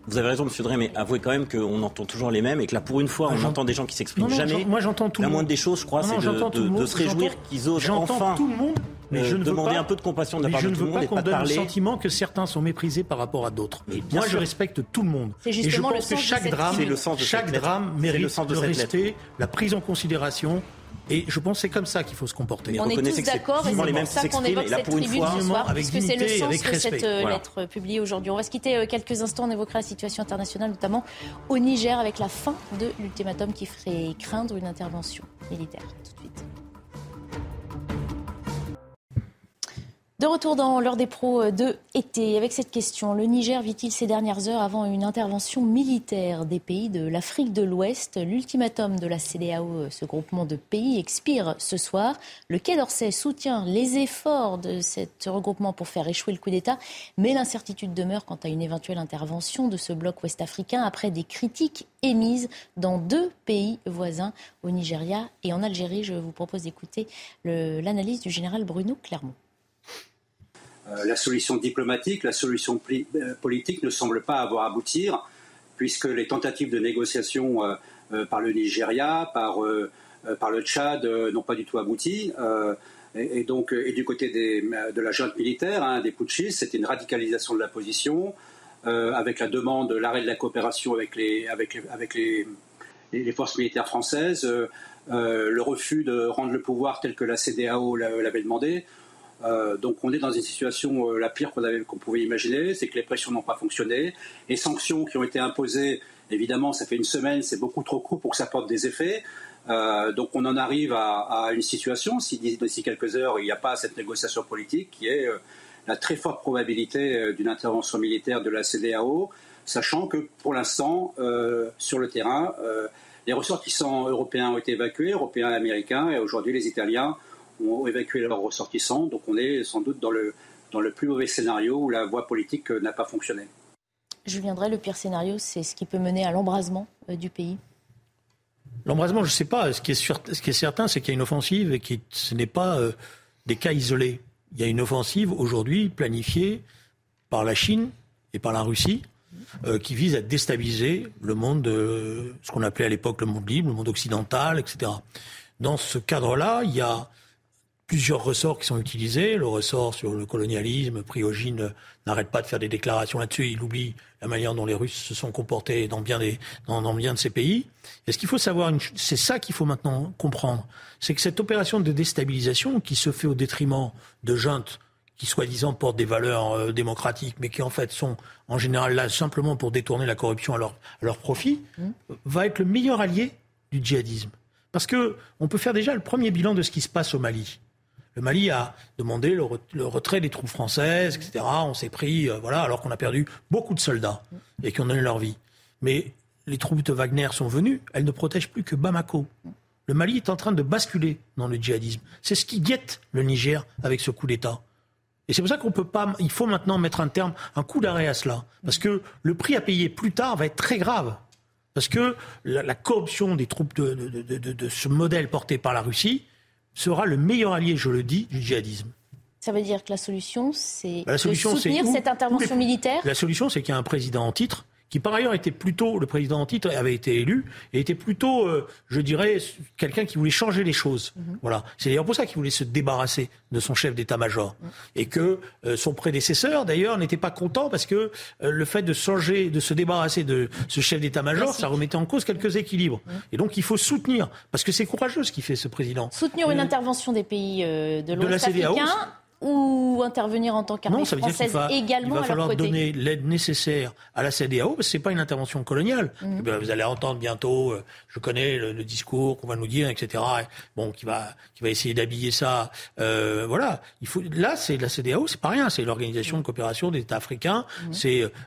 Vous avez raison, Monsieur Drey, mais avouez quand même qu'on entend toujours les mêmes et que là, pour une fois, on entend des gens qui s'expriment jamais. Moi, j'entends tout. La moindre des choses, je crois, c'est de, se réjouir qu'ils osent enfin. tout le monde. Mais je ne demander un peu de compassion de la part de tout le monde. Je ne veux pas qu'on donne le sentiment que certains sont méprisés par rapport à d'autres. Moi, je respecte tout le monde. Et je pense que chaque drame, chaque drame mérite de rester la prise en considération et je pense que c'est comme ça qu'il faut se comporter. on est tous d'accord et c'est pour ça qu'on évoque cette tribune ce soir, puisque c'est le sens de cette euh, lettre publiée aujourd'hui. On va se quitter euh, quelques instants, on évoquera la situation internationale, notamment au Niger, avec la fin de l'ultimatum qui ferait craindre une intervention militaire. Tout de suite. De retour dans l'heure des pros de été, avec cette question, le Niger vit-il ces dernières heures avant une intervention militaire des pays de l'Afrique de l'Ouest? L'ultimatum de la CDAO, ce groupement de pays, expire ce soir. Le Quai d'Orsay soutient les efforts de ce regroupement pour faire échouer le coup d'État, mais l'incertitude demeure quant à une éventuelle intervention de ce bloc ouest-africain après des critiques émises dans deux pays voisins, au Nigeria et en Algérie. Je vous propose d'écouter l'analyse du général Bruno Clermont. Euh, la solution diplomatique, la solution euh, politique ne semble pas avoir aboutir, puisque les tentatives de négociation euh, par le Nigeria, par, le Tchad n'ont pas du tout abouti. Et, donc, et du côté de la junte militaire, hein, des putschistes, c'était une radicalisation de la position, avec la demande, l'arrêt de la coopération avec les, avec, avec les, les forces militaires françaises, le refus de rendre le pouvoir tel que la CDAO l'avait demandé. Euh, donc on est dans une situation euh, la pire qu'on pouvait imaginer, c'est que les pressions n'ont pas fonctionné. Les sanctions qui ont été imposées, évidemment, ça fait une semaine, c'est beaucoup trop court pour que ça porte des effets. Euh, donc on en arrive à, une situation, si d'ici quelques heures il n'y a pas cette négociation politique, qui est la très forte probabilité d'une intervention militaire de la CDAO, sachant que pour l'instant, sur le terrain, les ressortissants européens ont été évacués, européens et américains, et aujourd'hui les Italiens ont évacué leurs ressortissants. Donc on est sans doute dans le, dans le plus mauvais scénario où la voie politique euh, n'a pas fonctionné. Je viendrai, le pire scénario, c'est ce qui peut mener à l'embrasement euh, du pays L'embrasement, je ne sais pas. Ce qui est, ce qui est certain, c'est qu'il y a une offensive et que ce n'est pas euh, des cas isolés. Il y a une offensive aujourd'hui planifiée par la Chine et par la Russie qui vise à déstabiliser le monde, ce qu'on appelait à l'époque le monde libre, le monde occidental, etc. Dans ce cadre-là, il y a plusieurs ressorts qui sont utilisés. Le ressort sur le colonialisme, Priogine n'arrête pas de faire des déclarations là-dessus. Il oublie la manière dont les Russes se sont comportés dans bien, des, dans, bien de ces pays. Et ce qu'il faut savoir, c'est ça qu'il faut maintenant comprendre, c'est que cette opération de déstabilisation qui se fait au détriment de juntes qui soi-disant portent des valeurs euh, démocratiques, mais qui en fait sont en général là simplement pour détourner la corruption à leur, à leur profit, mmh. va être le meilleur allié du djihadisme. Parce que on peut faire déjà le premier bilan de ce qui se passe au Mali. Le Mali a demandé le, retrait des troupes françaises, etc. On s'est pris, euh, voilà, alors qu'on a perdu beaucoup de soldats et qui ont donné leur vie. Mais les troupes de Wagner sont venues, elles ne protègent plus que Bamako. Le Mali est en train de basculer dans le djihadisme. C'est ce qui guette le Niger avec ce coup d'État. Et c'est pour ça qu'on peut pas. Il faut maintenant mettre un terme, un coup d'arrêt à cela, parce que le prix à payer plus tard va être très grave. Parce que la, corruption des troupes de, de, ce modèle porté par la Russie sera le meilleur allié, je le dis, du djihadisme. Ça veut dire que la solution, c'est bah, de soutenir cette intervention militaire La solution, c'est qu'il y a un président en titre qui par ailleurs était plutôt, le président en titre avait été élu, et était plutôt, euh, je dirais, quelqu'un qui voulait changer les choses. Mhm. Voilà. C'est d'ailleurs pour ça qu'il voulait se débarrasser de son chef d'état-major. Mhm. Et que euh, son prédécesseur, d'ailleurs, n'était pas content parce que euh, le fait de changer, de se débarrasser de ce chef d'état-major, ça remettait en cause quelques équilibres. Mhm. Et donc il faut soutenir, parce que c'est courageux ce qu'il fait ce président. Soutenir une intervention des pays de l'Ouest africain ou intervenir en tant qu'armée française va, également Il va falloir donner l'aide nécessaire à la CDAO, parce que ce n'est pas une intervention coloniale. Mm. Eh vous allez entendre bientôt, euh, je connais le, discours qu'on va nous dire, etc. Bon, qui va, qui va essayer d'habiller ça. Euh, voilà. Il faut, là, c'est la CDAO, c'est pas rien. C'est l'Organisation de coopération des États africains. Mm.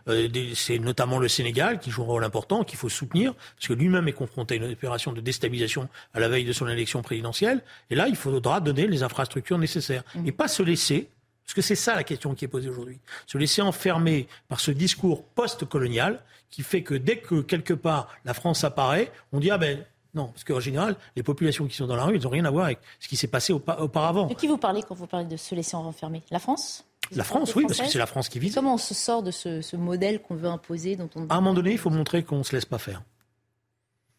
Euh, c'est notamment le Sénégal qui joue un rôle important, qu'il faut soutenir, parce que lui-même est confronté à une opération de déstabilisation à la veille de son élection présidentielle. Et là, il faudra donner les infrastructures nécessaires. Mm. Et pas se laisser parce que c'est ça la question qui est posée aujourd'hui, se laisser enfermer par ce discours post-colonial qui fait que dès que quelque part la France apparaît, on dit ah ben non, parce qu'en général, les populations qui sont dans la rue, elles n'ont rien à voir avec ce qui s'est passé auparavant. De qui vous parlez quand vous parlez de se laisser enfermer? La France? La France, oui, parce que c'est la France qui vise. Comment on se sort de ce, modèle qu'on veut imposer dont on... À un moment donné, il faut montrer qu'on ne se laisse pas faire.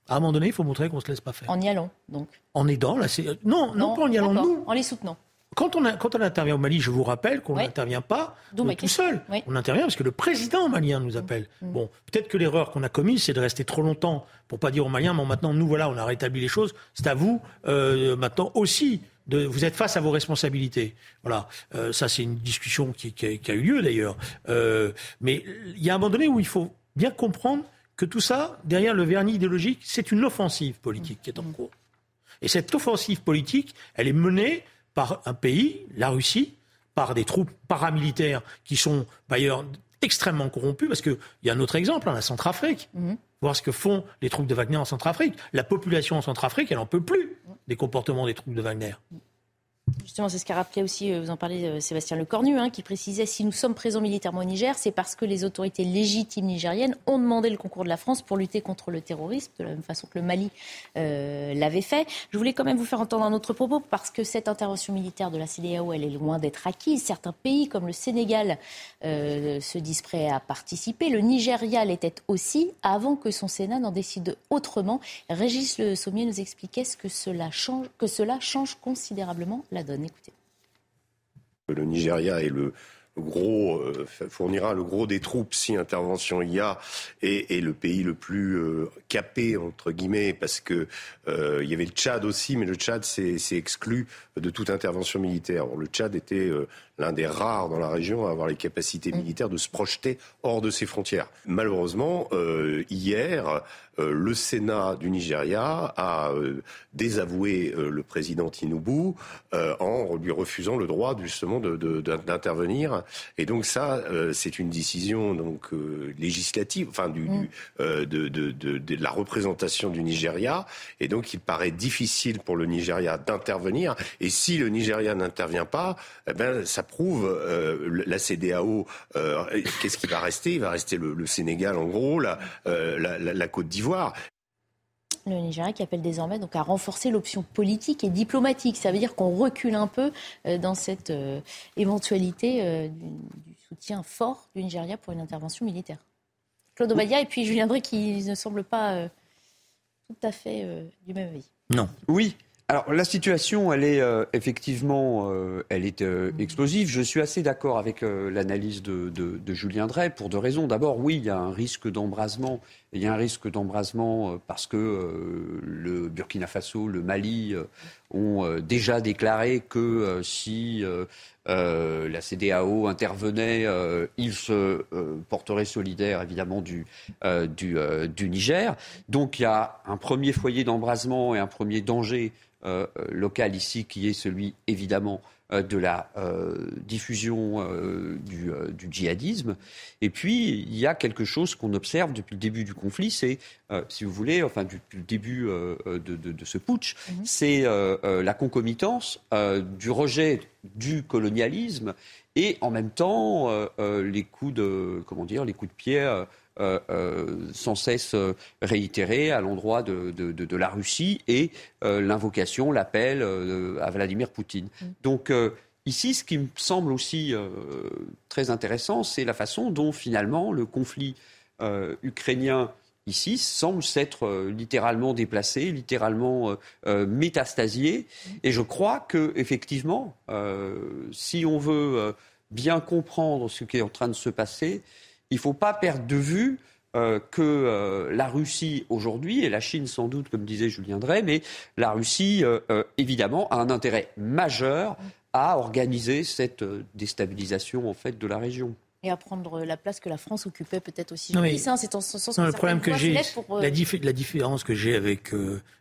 À un moment donné, il faut montrer qu'on ne se laisse pas faire. En y allant, donc? En aidant, là, c'est... Non, non, non pas en y allant, nous. En les soutenant. Quand on, quand on, intervient au Mali, je vous rappelle qu'on n'intervient pas tout seul. On intervient parce que le président malien nous appelle. Mm. Bon, peut-être que l'erreur qu'on a commise, c'est de rester trop longtemps pour pas dire aux Maliens, mais maintenant, nous, voilà, on a rétabli les choses. C'est à vous, euh, maintenant aussi, de, vous êtes face à vos responsabilités. Voilà, euh, ça, c'est une discussion qui, a, eu lieu d'ailleurs. Euh, mais il y a un moment donné où il faut bien comprendre que tout ça, derrière le vernis idéologique, c'est une offensive politique qui est en cours. Et cette offensive politique, elle est menée par un pays, la Russie, par des troupes paramilitaires qui sont d'ailleurs extrêmement corrompues, parce qu'il y a un autre exemple, hein, la Centrafrique. Mhm. Voir ce que font les troupes de Wagner en Centrafrique. La population en Centrafrique, elle n'en peut plus des comportements des troupes de Wagner. Justement, c'est ce qu'a rappelé aussi, euh, vous en parlez, euh, Sébastien Lecornu, hein, qui précisait si nous sommes présents militairement au Niger, c'est parce que les autorités légitimes nigériennes ont demandé le concours de la France pour lutter contre le terrorisme, de la même façon que le Mali euh, l'avait fait. Je voulais quand même vous faire entendre un autre propos, parce que cette intervention militaire de la CDAO, elle est loin d'être acquise. Certains pays, comme le Sénégal, se disent prêts à participer. Le Nigeria l'était aussi, avant que son Sénat n'en décide autrement. Régis Le Sommier nous expliquait ce que cela change, que cela change considérablement la donne. Le Nigeria est le, gros euh, fournira le gros des troupes si intervention il y a et, le pays le plus euh, capé entre guillemets parce que euh, il y avait le Tchad aussi mais le Tchad s'est exclu de toute intervention militaire. le Tchad était l'un des rares dans la région à avoir les capacités mm. militaires de se projeter hors de ses frontières. Malheureusement, hier, euh, le Sénat du Nigeria a euh, désavoué euh, le président Tinubu en lui refusant le droit justement d'intervenir. Et donc ça, c'est une décision donc législative, enfin du, mm. de, de, la représentation du Nigeria. Et donc il paraît difficile pour le Nigeria d'intervenir. Et si le Nigeria n'intervient pas, eh ben ça prouve la CDAO. Qu'est-ce qui va rester? Il va rester le, Sénégal en gros, la, la, la Côte d'Ivoire le Nigeria qui appelle désormais donc à renforcer l'option politique et diplomatique. Ça veut dire qu'on recule un peu euh, dans cette euh, éventualité euh, du, soutien fort du Nigeria pour une intervention militaire. Claude Obadia et puis Julien Drey qui ne semblent pas tout à fait du même avis. Non. Oui. Alors la situation, elle est effectivement, elle est explosive. Je suis assez d'accord avec l'analyse de, de, Julien Drey pour deux raisons. D'abord, oui, il y a un risque d'embrasement il y a un risque d'embrasement euh, parce que euh, le Burkina Faso, le Mali euh, ont déjà déclaré que si la CDAO intervenait, ils se porteraient solidaires évidemment du, Niger. Donc il y a un premier foyer d'embrasement et un premier danger local ici qui est celui évidemment de la euh, diffusion euh, du, djihadisme. Et puis, il y a quelque chose qu'on observe depuis le début du conflit, c'est, si vous voulez, enfin, depuis le début de, ce putsch, mhm. c'est la concomitance du rejet du colonialisme et en même temps les coups de, comment dire, les coups de pied euh, euh, sans cesse euh, réitéré à l'endroit de, la Russie et l'invocation, l'appel à Vladimir Poutine. Mm. Donc ici, ce qui me semble aussi très intéressant, c'est la façon dont finalement le conflit ukrainien ici semble s'être littéralement déplacé, littéralement métastasié. Mm. Et je crois que effectivement, si on veut bien comprendre ce qui est en train de se passer, il ne faut pas perdre de vue euh, que euh, la Russie aujourd'hui, et la Chine sans doute, comme disait Julien Drey, mais la Russie, euh, évidemment, a un intérêt majeur à organiser cette déstabilisation en fait de la région. Et à prendre la place que la France occupait peut-être aussi. Non, mais, c'est en ce sens le problème que j'ai, la, la, différence que j'ai avec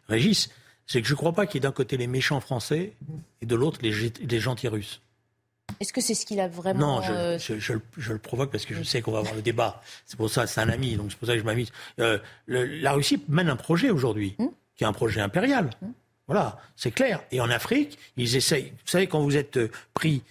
Régis, c'est que je ne crois pas qu'il y ait d'un côté les méchants français et de l'autre les, les gentils russes. Est-ce que c'est ce qu'il a vraiment Non, euh, je, le provoque parce que je sais qu'on va avoir le débat. C'est pour ça, c'est un ami, donc c'est pour ça que je m'invite. Euh, la Russie mène un projet aujourd'hui, hmm qui est un projet impérial. Hmm voilà, c'est clair. Et en Afrique, ils essayent. Vous savez, quand vous êtes euh, pris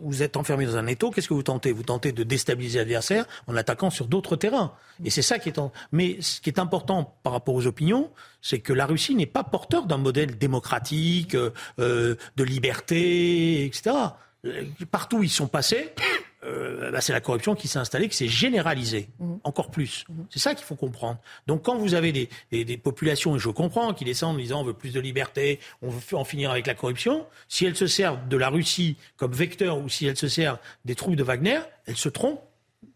vous êtes enfermé dans un étau, qu'est-ce que vous tentez? Vous tentez de déstabiliser l'adversaire en attaquant sur d'autres terrains. Et c'est ça qui est Mais ce qui est important par rapport aux opinions, c'est que la Russie n'est pas porteur d'un modèle démocratique, de liberté, etc. Euh, partout où ils sont passés, euh, bah, c'est la corruption qui s'est installée, qui s'est généralisée, mhm. encore plus. Mhm. C'est ça qu'il faut comprendre. Donc quand vous avez des, populations, et je comprends, qui descendent en disant on veut plus de liberté, on veut en finir avec la corruption, si elles se servent de la Russie comme vecteur ou si elles se servent des troupes de Wagner, elles se trompent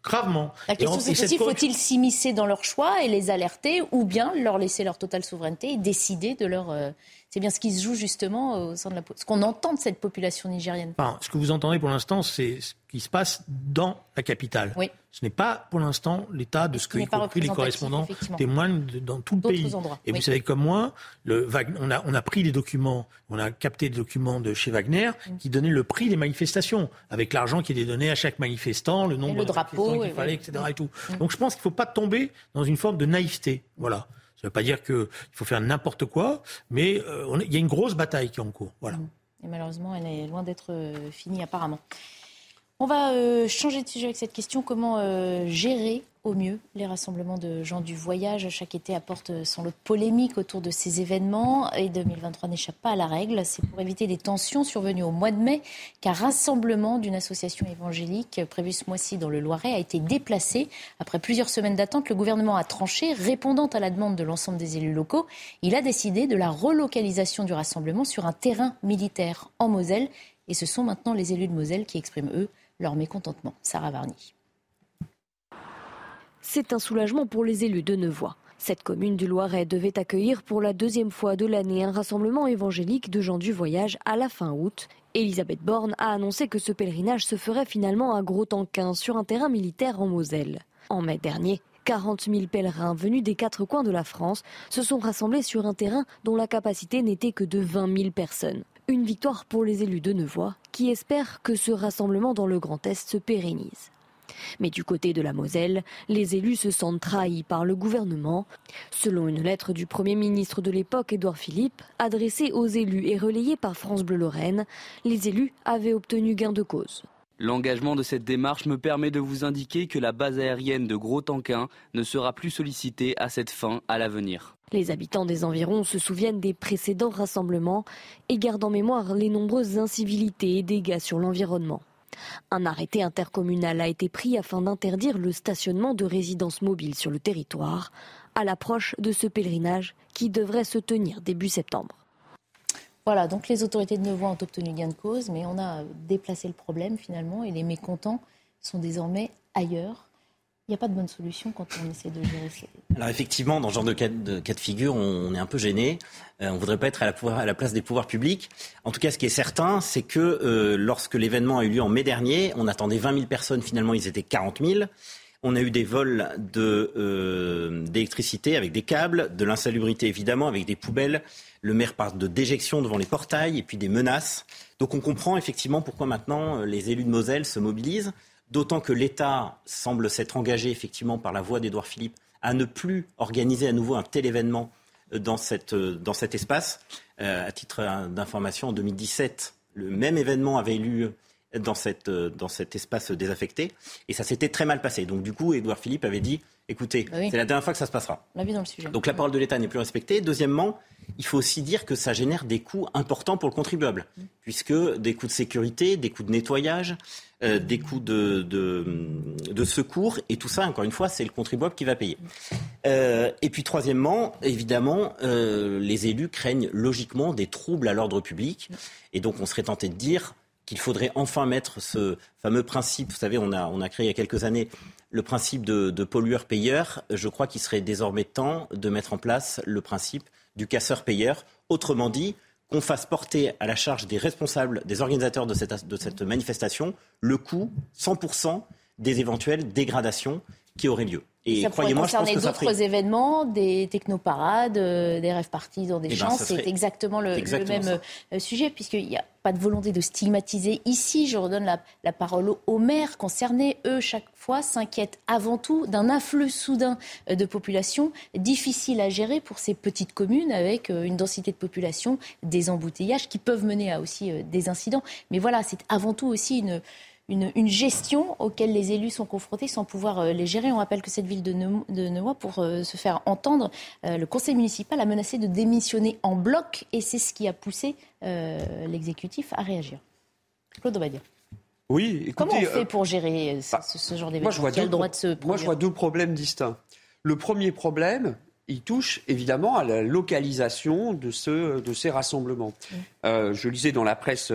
gravement. La question c'est aussi, faut-il s'immiscer dans leur choix et les alerter ou bien leur laisser leur totale souveraineté et décider de leur... Euh, c'est bien ce qui se joue justement au sein de la, ce qu'on entend de cette population nigérienne. ce que vous entendez pour l'instant, c'est ce qui se passe dans la capitale. Oui. Ce n'est pas pour l'instant l'état de ce, que, y compris les correspondants témoignent dans tout le pays. Et vous savez comme moi, le, on, a, on a pris des documents, on a capté des documents de chez Wagner mm. qui donnaient le prix des manifestations, avec l'argent qui était donné à chaque manifestant, le nombre de drapeaux qu'il fallait, etc. Et tout. Mm. Donc je pense qu'il ne faut pas tomber dans une forme de naïveté. Voilà. Ça ne veut pas dire qu'il faut faire n'importe quoi, mais euh, il y a une grosse bataille qui est en cours. Voilà. Et malheureusement, elle est loin d'être euh, finie apparemment. On va euh, changer de sujet avec cette question. Comment euh, gérer au mieux les rassemblements de gens du voyage? Chaque été apporte son lot de polémique autour de ces événements et 2023 n'échappe pas à la règle. C'est pour éviter des tensions survenues au mois de mai qu'un rassemblement d'une association évangélique prévu ce mois-ci dans le Loiret a été déplacé. Après plusieurs semaines d'attente, le gouvernement a tranché, répondant à la demande de l'ensemble des élus locaux. Il a décidé de la relocalisation du rassemblement sur un terrain militaire en Moselle. Et ce sont maintenant les élus de Moselle qui expriment, eux, leur mécontentement. Sarah Varny. C'est un soulagement pour les élus de Nevoix. Cette commune du Loiret devait accueillir pour la deuxième fois de l'année un rassemblement évangélique de gens du voyage à la fin août. Elisabeth Borne a annoncé que ce pèlerinage se ferait finalement à Gros-Tanquin sur un terrain militaire en Moselle. En mai dernier, 40 000 pèlerins venus des quatre coins de la France se sont rassemblés sur un terrain dont la capacité n'était que de 20 000 personnes. Une victoire pour les élus de Nevoix qui espèrent que ce rassemblement dans le Grand Est se pérennise. Mais du côté de la Moselle, les élus se sentent trahis par le gouvernement. Selon une lettre du Premier ministre de l'époque, Édouard Philippe, adressée aux élus et relayée par France Bleu Lorraine, les élus avaient obtenu gain de cause. L'engagement de cette démarche me permet de vous indiquer que la base aérienne de Gros-Tanquin ne sera plus sollicitée à cette fin à l'avenir. Les habitants des environs se souviennent des précédents rassemblements et gardent en mémoire les nombreuses incivilités et dégâts sur l'environnement. Un arrêté intercommunal a été pris afin d'interdire le stationnement de résidences mobiles sur le territoire à l'approche de ce pèlerinage qui devrait se tenir début septembre. Voilà, donc les autorités de Nevoix ont obtenu gain de cause, mais on a déplacé le problème finalement et les mécontents sont désormais ailleurs Il n'y a pas de bonne solution quand on essaie de gérer ça. Alors effectivement, dans ce genre de cas de, figure, on, est un peu gêné. Euh, on ne voudrait pas être à la, à la, place des pouvoirs publics. En tout cas, ce qui est certain, c'est que euh, lorsque l'événement a eu lieu en mai dernier, on attendait 20 000 personnes. Finalement, ils étaient 40 000. On a eu des vols euh, d'électricité avec des câbles, de l'insalubrité évidemment, avec des poubelles. Le maire parle de déjection devant les portails et puis des menaces. Donc on comprend effectivement pourquoi maintenant les élus de Moselle se mobilisent. D'autant que l'État semble s'être engagé effectivement par la voix d'Édouard Philippe à ne plus organiser à nouveau un tel événement euh, dans, cette, euh, dans cet espace. Euh, à titre d'information, en 2017, le même événement avait eu lieu dans, cette, dans cet espace désaffecté et ça s'était très mal passé. Donc du coup, Édouard Philippe avait dit écoutez, c'est la dernière fois que ça se passera. dans le sujet. Donc la parole de l'État n'est plus respectée. Deuxièmement, il faut aussi dire que ça génère des coûts importants pour le contribuable, mm. puisque des coûts de sécurité, des coûts de nettoyage, euh, des coûts de, de, secours, et tout ça, encore une fois, c'est le contribuable qui va payer. Euh, et puis troisièmement, évidemment, euh, les élus craignent logiquement des troubles à l'ordre public, et donc on serait tenté de dire qu'il faudrait enfin mettre ce fameux principe, vous savez, on a, on a créé il y a quelques années le principe de, pollueur-payeur, je crois qu'il serait désormais temps de mettre en place le principe du casseur-payeur. Autrement dit, qu'on fasse porter à la charge des responsables, des organisateurs de cette, de cette manifestation, le coût 100% des éventuelles dégradations qui auraient lieu. Et ça pourrait concerner d'autres événements, des technoparades, euh, des rêves parties dans des eh ben, champs. c'est exactement le, même euh, sujet, puisqu'il n'y a pas de volonté de stigmatiser. Ici, je redonne la, parole aux, maires concernés. Eux, chaque fois, s'inquiètent avant tout d'un afflux soudain euh, de population difficile à gérer pour ces petites communes avec une densité de population, des embouteillages qui peuvent mener à aussi des incidents. Mais voilà, c'est avant tout aussi une une, gestion auquel les élus sont confrontés sans pouvoir euh, les gérer. On rappelle que cette ville de, Neuvois, pour euh, se faire entendre, euh, le conseil municipal a menacé de démissionner en bloc et c'est ce qui a poussé l'exécutif à réagir. Claude Obadia. Oui, écoutez, Comment on fait pour gérer ce, bah, genre d'événement Moi, je vois deux problèmes distincts. Le premier problème, il touche évidemment à la localisation de, ce, de ces rassemblements. je lisais dans la presse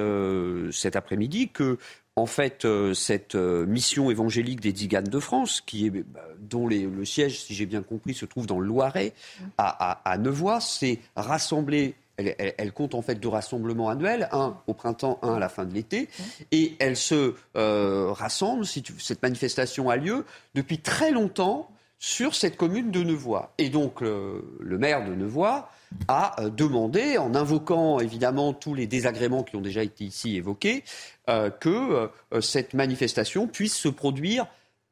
cet après-midi que en fait, euh, cette euh, mission évangélique des Diganes de France, bah, dont le siège, si j'ai bien compris, se trouve dans le Loiret, à, à, Nevoix, c'est rassembler elle, compte en fait deux rassemblements annuels, un au printemps, un à la fin de l'été, et elle se euh, rassemble, cette manifestation a lieu, depuis très longtemps sur cette commune de Nevoix. Et donc le maire de Nevoix a demandé, en invoquant évidemment tous les désagréments qui ont déjà été ici évoqués, euh, que euh, cette manifestation puisse se produire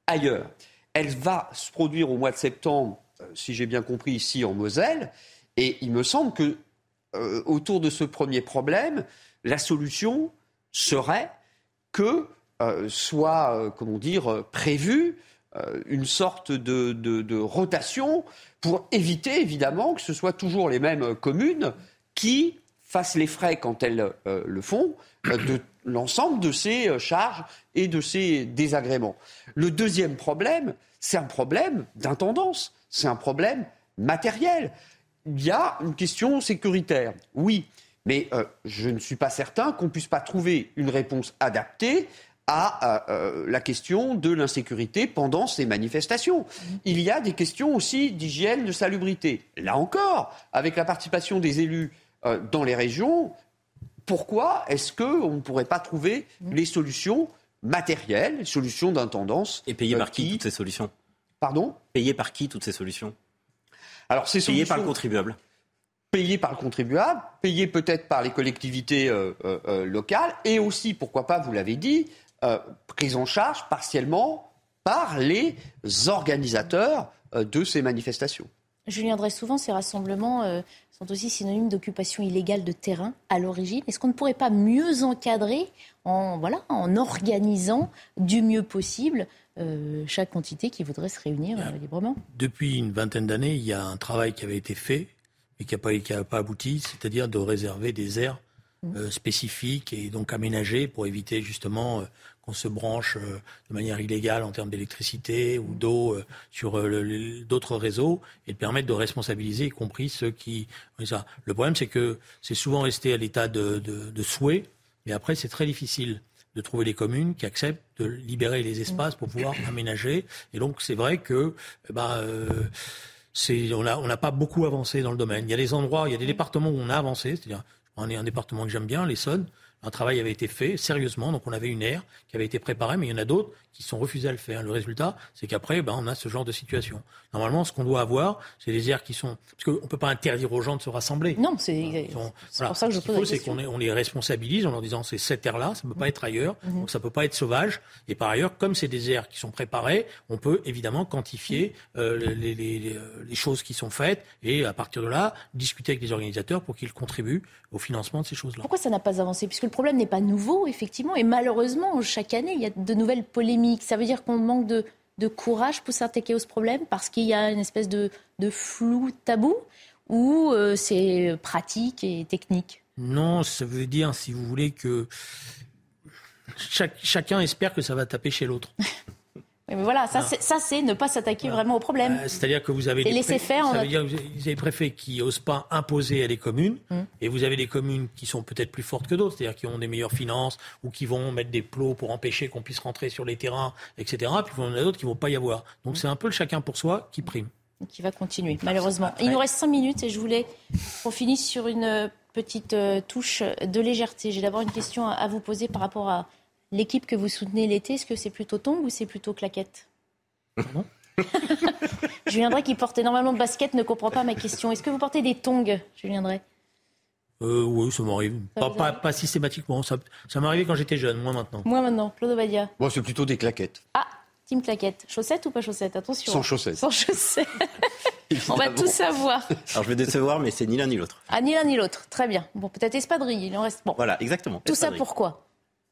ailleurs. Elle va se produire au mois de septembre, euh, si j'ai bien compris, ici en Moselle, et il me semble que autour de ce premier problème, la solution serait que soit, comment dire, prévue une sorte de, rotation pour éviter évidemment que ce soit toujours les mêmes communes qui fassent les frais quand elles le font de l'ensemble de ces euh, charges et de ces désagréments. Le deuxième problème, c'est un problème d'intendance, c'est un problème matériel. Il y a une question sécuritaire, oui, mais euh, je ne suis pas certain qu'on puisse pas trouver une réponse adaptée à euh, la question de l'insécurité pendant ces manifestations. Il y a des questions aussi d'hygiène, de salubrité. Là encore, avec la participation des élus dans les régions, pourquoi est-ce qu'on ne pourrait pas trouver mmh. les solutions matérielles, les solutions d'intendance Et payer par euh, qui, toutes ces solutions? Pardon? Payer par qui toutes ces solutions? Alors, ces Payées par le contribuable Payées par le contribuable, payées peut-être par les collectivités euh, euh, locales, et aussi, pourquoi pas, vous l'avez dit, prises en charge partiellement par les organisateurs de ces manifestations. Julien Drey, souvent ces rassemblements euh, sont aussi synonymes d'occupation illégale de terrain à l'origine. Est-ce qu'on ne pourrait pas mieux encadrer en, voilà, en organisant du mieux possible euh, chaque entité qui voudrait se réunir euh, librement? Depuis une vingtaine d'années, il y a un travail qui avait été fait et qui n'a pas, pas, abouti, c'est-à-dire de réserver des aires mmh. spécifiques et donc aménagées pour éviter justement qu'on se branche euh, de manière illégale en termes d'électricité ou d'eau euh, sur euh, d'autres réseaux et de permettre de responsabiliser, y compris ceux qui ça. Le problème, c'est que c'est souvent resté à l'état de, de, de, souhait, mais après, c'est très difficile de trouver les communes qui acceptent de libérer les espaces pour pouvoir aménager. Et donc c'est vrai que euh, c'est, on n'a on pas beaucoup avancé dans le domaine. Il y a des endroits, il y a des départements où on a avancé, c'est-à-dire on est un département que j'aime bien, l'Essonne, un travail avait été fait sérieusement, donc on avait une aire qui avait été préparée, mais il y en a d'autres qui sont refusés à le faire. Le résultat, c'est qu'après, ben, on a ce genre de situation. Normalement, ce qu'on doit avoir, c'est des aires qui sont... Parce qu'on ne peut pas interdire aux gens de se rassembler. Non, c'est pour ça que je pose c'est qu'on on les responsabilise en leur disant c'est cette aire-là, ça ne peut pas être ailleurs, mhm. donc ça ne peut pas être sauvage. Et par ailleurs, comme c'est des aires qui sont préparées, on peut évidemment quantifier euh, les, les, les, choses qui sont faites et à partir de là, discuter avec les organisateurs pour qu'ils contribuent au financement de ces choses-là. Pourquoi ça n'a pas avancé? Puisque le problème n'est pas nouveau, effectivement, et malheureusement, chaque année, il y a de nouvelles polémiques. Ça veut dire qu'on manque de, courage pour s'attaquer à ce problème parce qu'il y a une espèce de, flou tabou ou euh, c'est pratique et technique? Non, ça veut dire, si vous voulez, que chacun espère que ça va taper chez l'autre. mais voilà, ça, c'est ne pas s'attaquer vraiment au problème. Euh, c'est-à-dire que vous avez des laisser faire. Ça veut dire que vous avez des préfets qui n'osent pas imposer à des communes, hum. et vous avez des communes qui sont peut-être plus fortes que d'autres, c'est-à-dire qui ont des meilleures finances ou qui vont mettre des plots pour empêcher qu'on puisse rentrer sur les terrains, etc. Puis il y en a d'autres qui vont pas y avoir. Donc c'est un peu le chacun pour soi qui prime. Qui va continuer, malheureusement. Il nous reste cinq minutes et je voulais qu'on finisse sur une petite euh, touche de légèreté. J'ai d'abord une question à vous poser par rapport à L'équipe que vous soutenez l'été, est-ce que c'est plutôt tongs ou c'est plutôt claquette Non. Julien Drey, qui porte énormément de basket, ne comprend pas ma question. Est-ce que vous portez des tongs, Julien Drey? Euh, oui, ça m'arrive. Pas, systématiquement. Ça, ça m'arrivait quand j'étais jeune, moi maintenant. Moi maintenant, Claude Obadia. Moi, c'est plutôt des claquettes. Ah, team claquettes. Chaussettes ou pas chaussettes? Attention. Sans chaussettes. Sans chaussettes. On va tout savoir. Alors je vais décevoir, mais c'est ni l'un ni l'autre. Ah, ni l'un ni l'autre. Très bien. Bon, peut-être espadrille, il en reste. Bon. Voilà, exactement. Tout ça pourquoi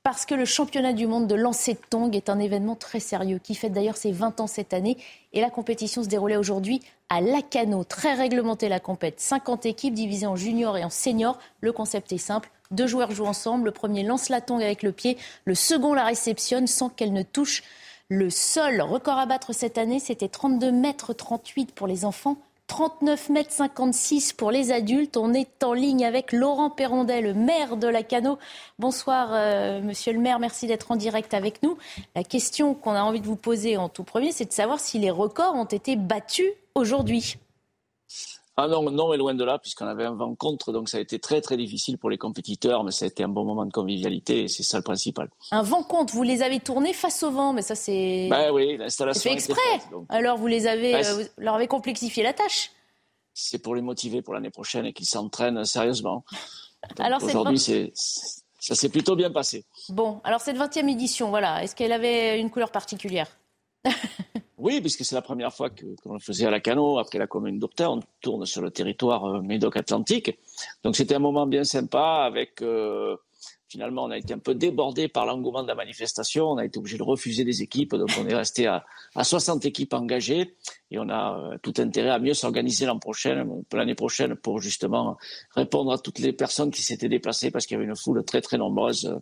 parce que le championnat du monde de lancer de tongs est un événement très sérieux qui fête d'ailleurs ses 20 ans cette année. Et la compétition se déroulait aujourd'hui à Lacano, très réglementé la compète. 50 équipes divisées en junior et en senior. Le concept est simple. Deux joueurs jouent ensemble. Le premier lance la tongue avec le pied. Le second la réceptionne sans qu'elle ne touche le sol. Record à battre cette année, c'était 32 mètres 38 pour les enfants, 39 mètres 56 pour les adultes. On est en ligne avec Laurent Perrondet, le maire de la Cano. Bonsoir, euh, monsieur le maire. Merci d'être en direct avec nous. La question qu'on a envie de vous poser en tout premier, c'est de savoir si les records ont été battus aujourd'hui. Ah non, non, mais loin de là, puisqu'on avait un vent contre, donc ça a été très très difficile pour les compétiteurs, mais ça a été un bon moment de convivialité et c'est ça le principal. Un vent contre, vous les avez tournés face au vent, mais ça c'est. Ben oui, l'installation. C'est exprès. Alors vous les avez, ben, euh, leur avez complexifié la tâche. C'est pour les motiver pour l'année prochaine et qu'ils s'entraînent sérieusement. alors aujourd'hui, c'est ça s'est plutôt bien passé. Bon, alors cette 20e édition, voilà, est-ce qu'elle avait une couleur particulière? Oui, puisque c'est la première fois qu'on le faisait à la Cano, après la commune d'Opta, on tourne sur le territoire euh, Médoc-Atlantique. Donc c'était un moment bien sympa avec... Euh, finalement, on a été un peu débordé par l'engouement de la manifestation. On a été obligé de refuser des équipes. Donc, on est resté à, à 60 équipes engagées. Et on a euh, tout intérêt à mieux s'organiser l'an prochain, l'année prochaine pour justement répondre à toutes les personnes qui s'étaient déplacées parce qu'il y avait une foule très, très nombreuse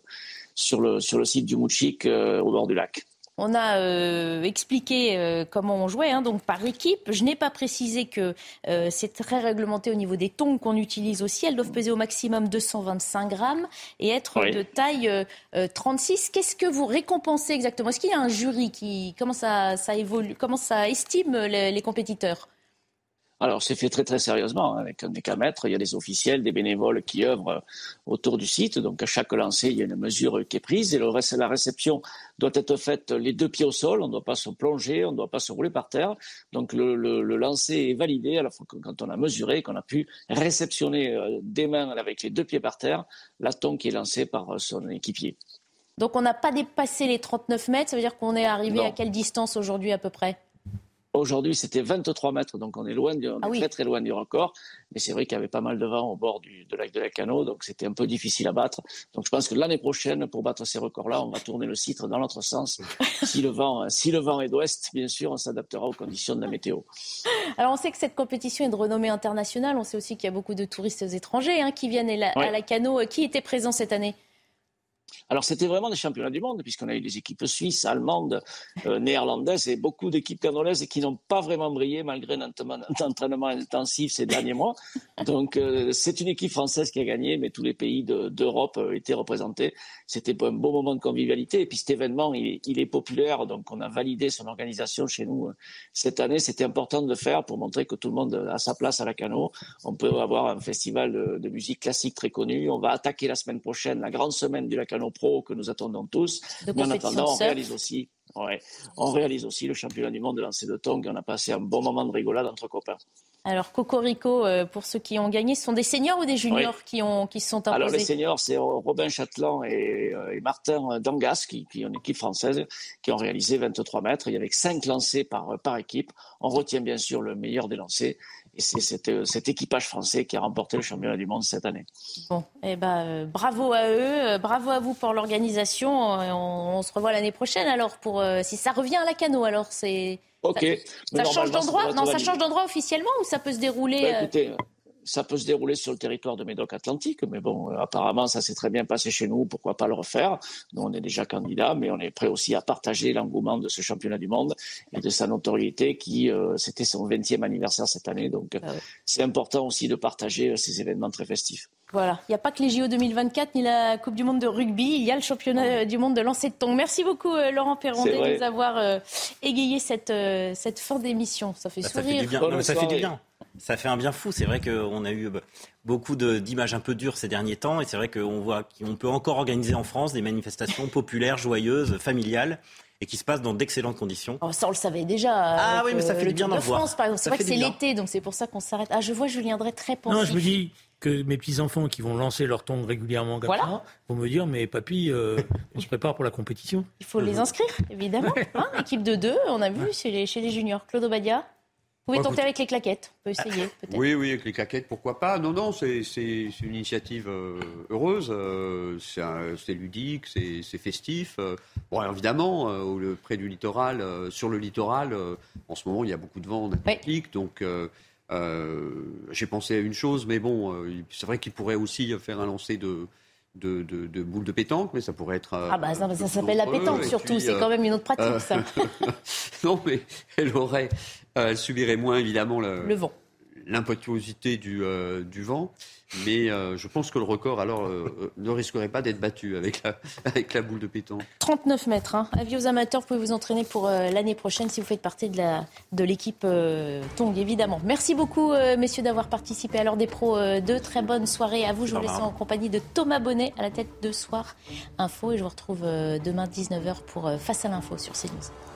sur le, sur le site du Mouchik au bord du lac. On a euh, expliqué euh, comment on jouait, hein, donc par équipe. Je n'ai pas précisé que euh, c'est très réglementé au niveau des tongs qu'on utilise aussi. Elles doivent peser au maximum 225 grammes et être de taille 36. Qu'est-ce que vous récompensez exactement? Est-ce qu'il y a un jury qui comment ça, évolue, comment ça estime les compétiteurs? Alors, c'est fait très très sérieusement, hein, avec un décamètre. Il y a des officiels, des bénévoles qui œuvrent euh, autour du site. Donc, à chaque lancer, il y a une mesure qui est prise. Et le reste, la réception doit être faite les deux pieds au sol. On ne doit pas se plonger, on ne doit pas se rouler par terre. Donc, le, le, le lancer est validé à la fois quand on a mesuré, qu'on a pu réceptionner euh, des mains avec les deux pieds par terre la qui est lancée par euh, son équipier. Donc, on n'a pas dépassé les 39 mètres. Ça veut dire qu'on est arrivé à quelle distance aujourd'hui à peu près? Aujourd'hui, c'était 23 mètres, donc on est loin, du, ah très très loin du record. Mais c'est vrai qu'il y avait pas mal de vent au bord du de lac de la Cano, donc c'était un peu difficile à battre. Donc je pense que l'année prochaine, pour battre ces records-là, on va tourner le citre dans l'autre sens. si le vent, si le vent est d'ouest, bien sûr, on s'adaptera aux conditions de la météo. Alors on sait que cette compétition est de renommée internationale. On sait aussi qu'il y a beaucoup de touristes étrangers hein, qui viennent à la, Cano. Qui était présent cette année? Alors c'était vraiment des championnats du monde, puisqu'on a eu des équipes suisses, allemandes, euh, néerlandaises et beaucoup d'équipes canolaises qui n'ont pas vraiment brillé malgré un entraînement intensif ces derniers mois. Donc euh, c'est une équipe française qui a gagné, mais tous les pays d'Europe euh, étaient représentés. C'était un beau moment de convivialité. Et puis cet événement, il, est populaire, donc on a validé son organisation chez nous cette année. C'était important de le faire pour montrer que tout le monde a sa place à la cano. On peut avoir un festival de, de musique classique très connu. On va attaquer la semaine prochaine la grande semaine du Lacano Pro que nous attendons tous. Mais en attendant, on réalise aussi, on réalise aussi le championnat du monde de lancer de tongs. On a passé un bon moment de rigolade entre copains. Alors, Cocorico, euh, pour ceux qui ont gagné, ce sont des seniors ou des juniors qui, ont, qui sont imposés Alors, les seniors, c'est Robin Châtelain et, euh, Martin Dangas, qui, qui ont une équipe française, qui ont réalisé 23 mètres. Il y avait 5 lancers par, par équipe. On retient bien sûr le meilleur des lancers. Et c'est euh, cet, équipage français qui a remporté le championnat du monde cette année. Bon, eh ben, euh, bravo à eux, euh, bravo à vous pour l'organisation. On, se revoit l'année prochaine alors pour si ça revient à la cano. Alors c'est. Ok. Ça, change d'endroit Non, ça change d'endroit officiellement ou ça peut se dérouler bah, ça peut se dérouler sur le territoire de Médoc Atlantique, mais bon, euh, apparemment, ça s'est très bien passé chez nous, pourquoi pas le refaire? Nous, on est déjà candidat, mais on est prêt aussi à partager l'engouement de ce championnat du monde et de sa notoriété qui, euh, c'était son 20e anniversaire cette année, donc ah c'est important aussi de partager euh, ces événements très festifs. Voilà, il n'y a pas que les JO 2024 ni la Coupe du Monde de rugby, il y a le championnat du monde de lancer de tongs. Merci beaucoup Laurent Perron de nous avoir égayé cette, cette fin d'émission. Ça fait bah, sourire. Ça fait du bien. Ça fait un bien fou. C'est vrai qu'on a eu bah, beaucoup d'images un peu dures ces derniers temps, et c'est vrai qu'on voit qu'on peut encore organiser en France des manifestations populaires, joyeuses, familiales et qui se passent dans d'excellentes conditions. Oh, ça, on le savait déjà. Ah oui, mais ça fait du bien d'en voir. France, par exemple. C'est vrai que c'est l'été, donc c'est pour ça qu'on s'arrête. Ah, je vois Julien Drey très pensif. Non, je me dis que mes petits-enfants qui vont lancer leur tongs régulièrement comme vont me dire, mais papy, euh, on se prépare pour la compétition. Il faut les inscrire, évidemment. Hein, équipe de deux, on a vu chez les, chez les juniors. Claude Obadia vous pouvez tenter avec les claquettes, on peut essayer peut-être. Oui, oui, avec les claquettes, pourquoi pas. Non, non, c'est une initiative euh, heureuse, euh, c'est ludique, c'est festif. Euh. bon, évidemment, près du littoral, sur le littoral, en ce moment, il y a beaucoup de vent en Atlantique, donc j'ai pensé à une chose, mais bon, c'est vrai qu'il pourrait aussi faire un lancer de, de, de, boules de pétanque, mais ça pourrait être. ah bah ça, ça s'appelle la pétanque surtout, c'est quand même une autre pratique ça. non mais elle aurait, elle subirait moins évidemment le, vent. L'impétuosité du, euh, du vent, mais euh, je pense que le record alors ne risquerait pas d'être battu avec la, avec la boule de pétanque. 39 mètres. Hein. Avis aux amateurs, vous pouvez vous entraîner pour l'année prochaine si vous faites partie de, la, de l'équipe Tong, évidemment. Merci beaucoup, messieurs, d'avoir participé à l'heure des pros. de très bonne soirée à vous. Je vous laisse en compagnie de Thomas Bonnet à la tête de Soir Info et je vous retrouve demain 19h pour Face à l'info sur CNews.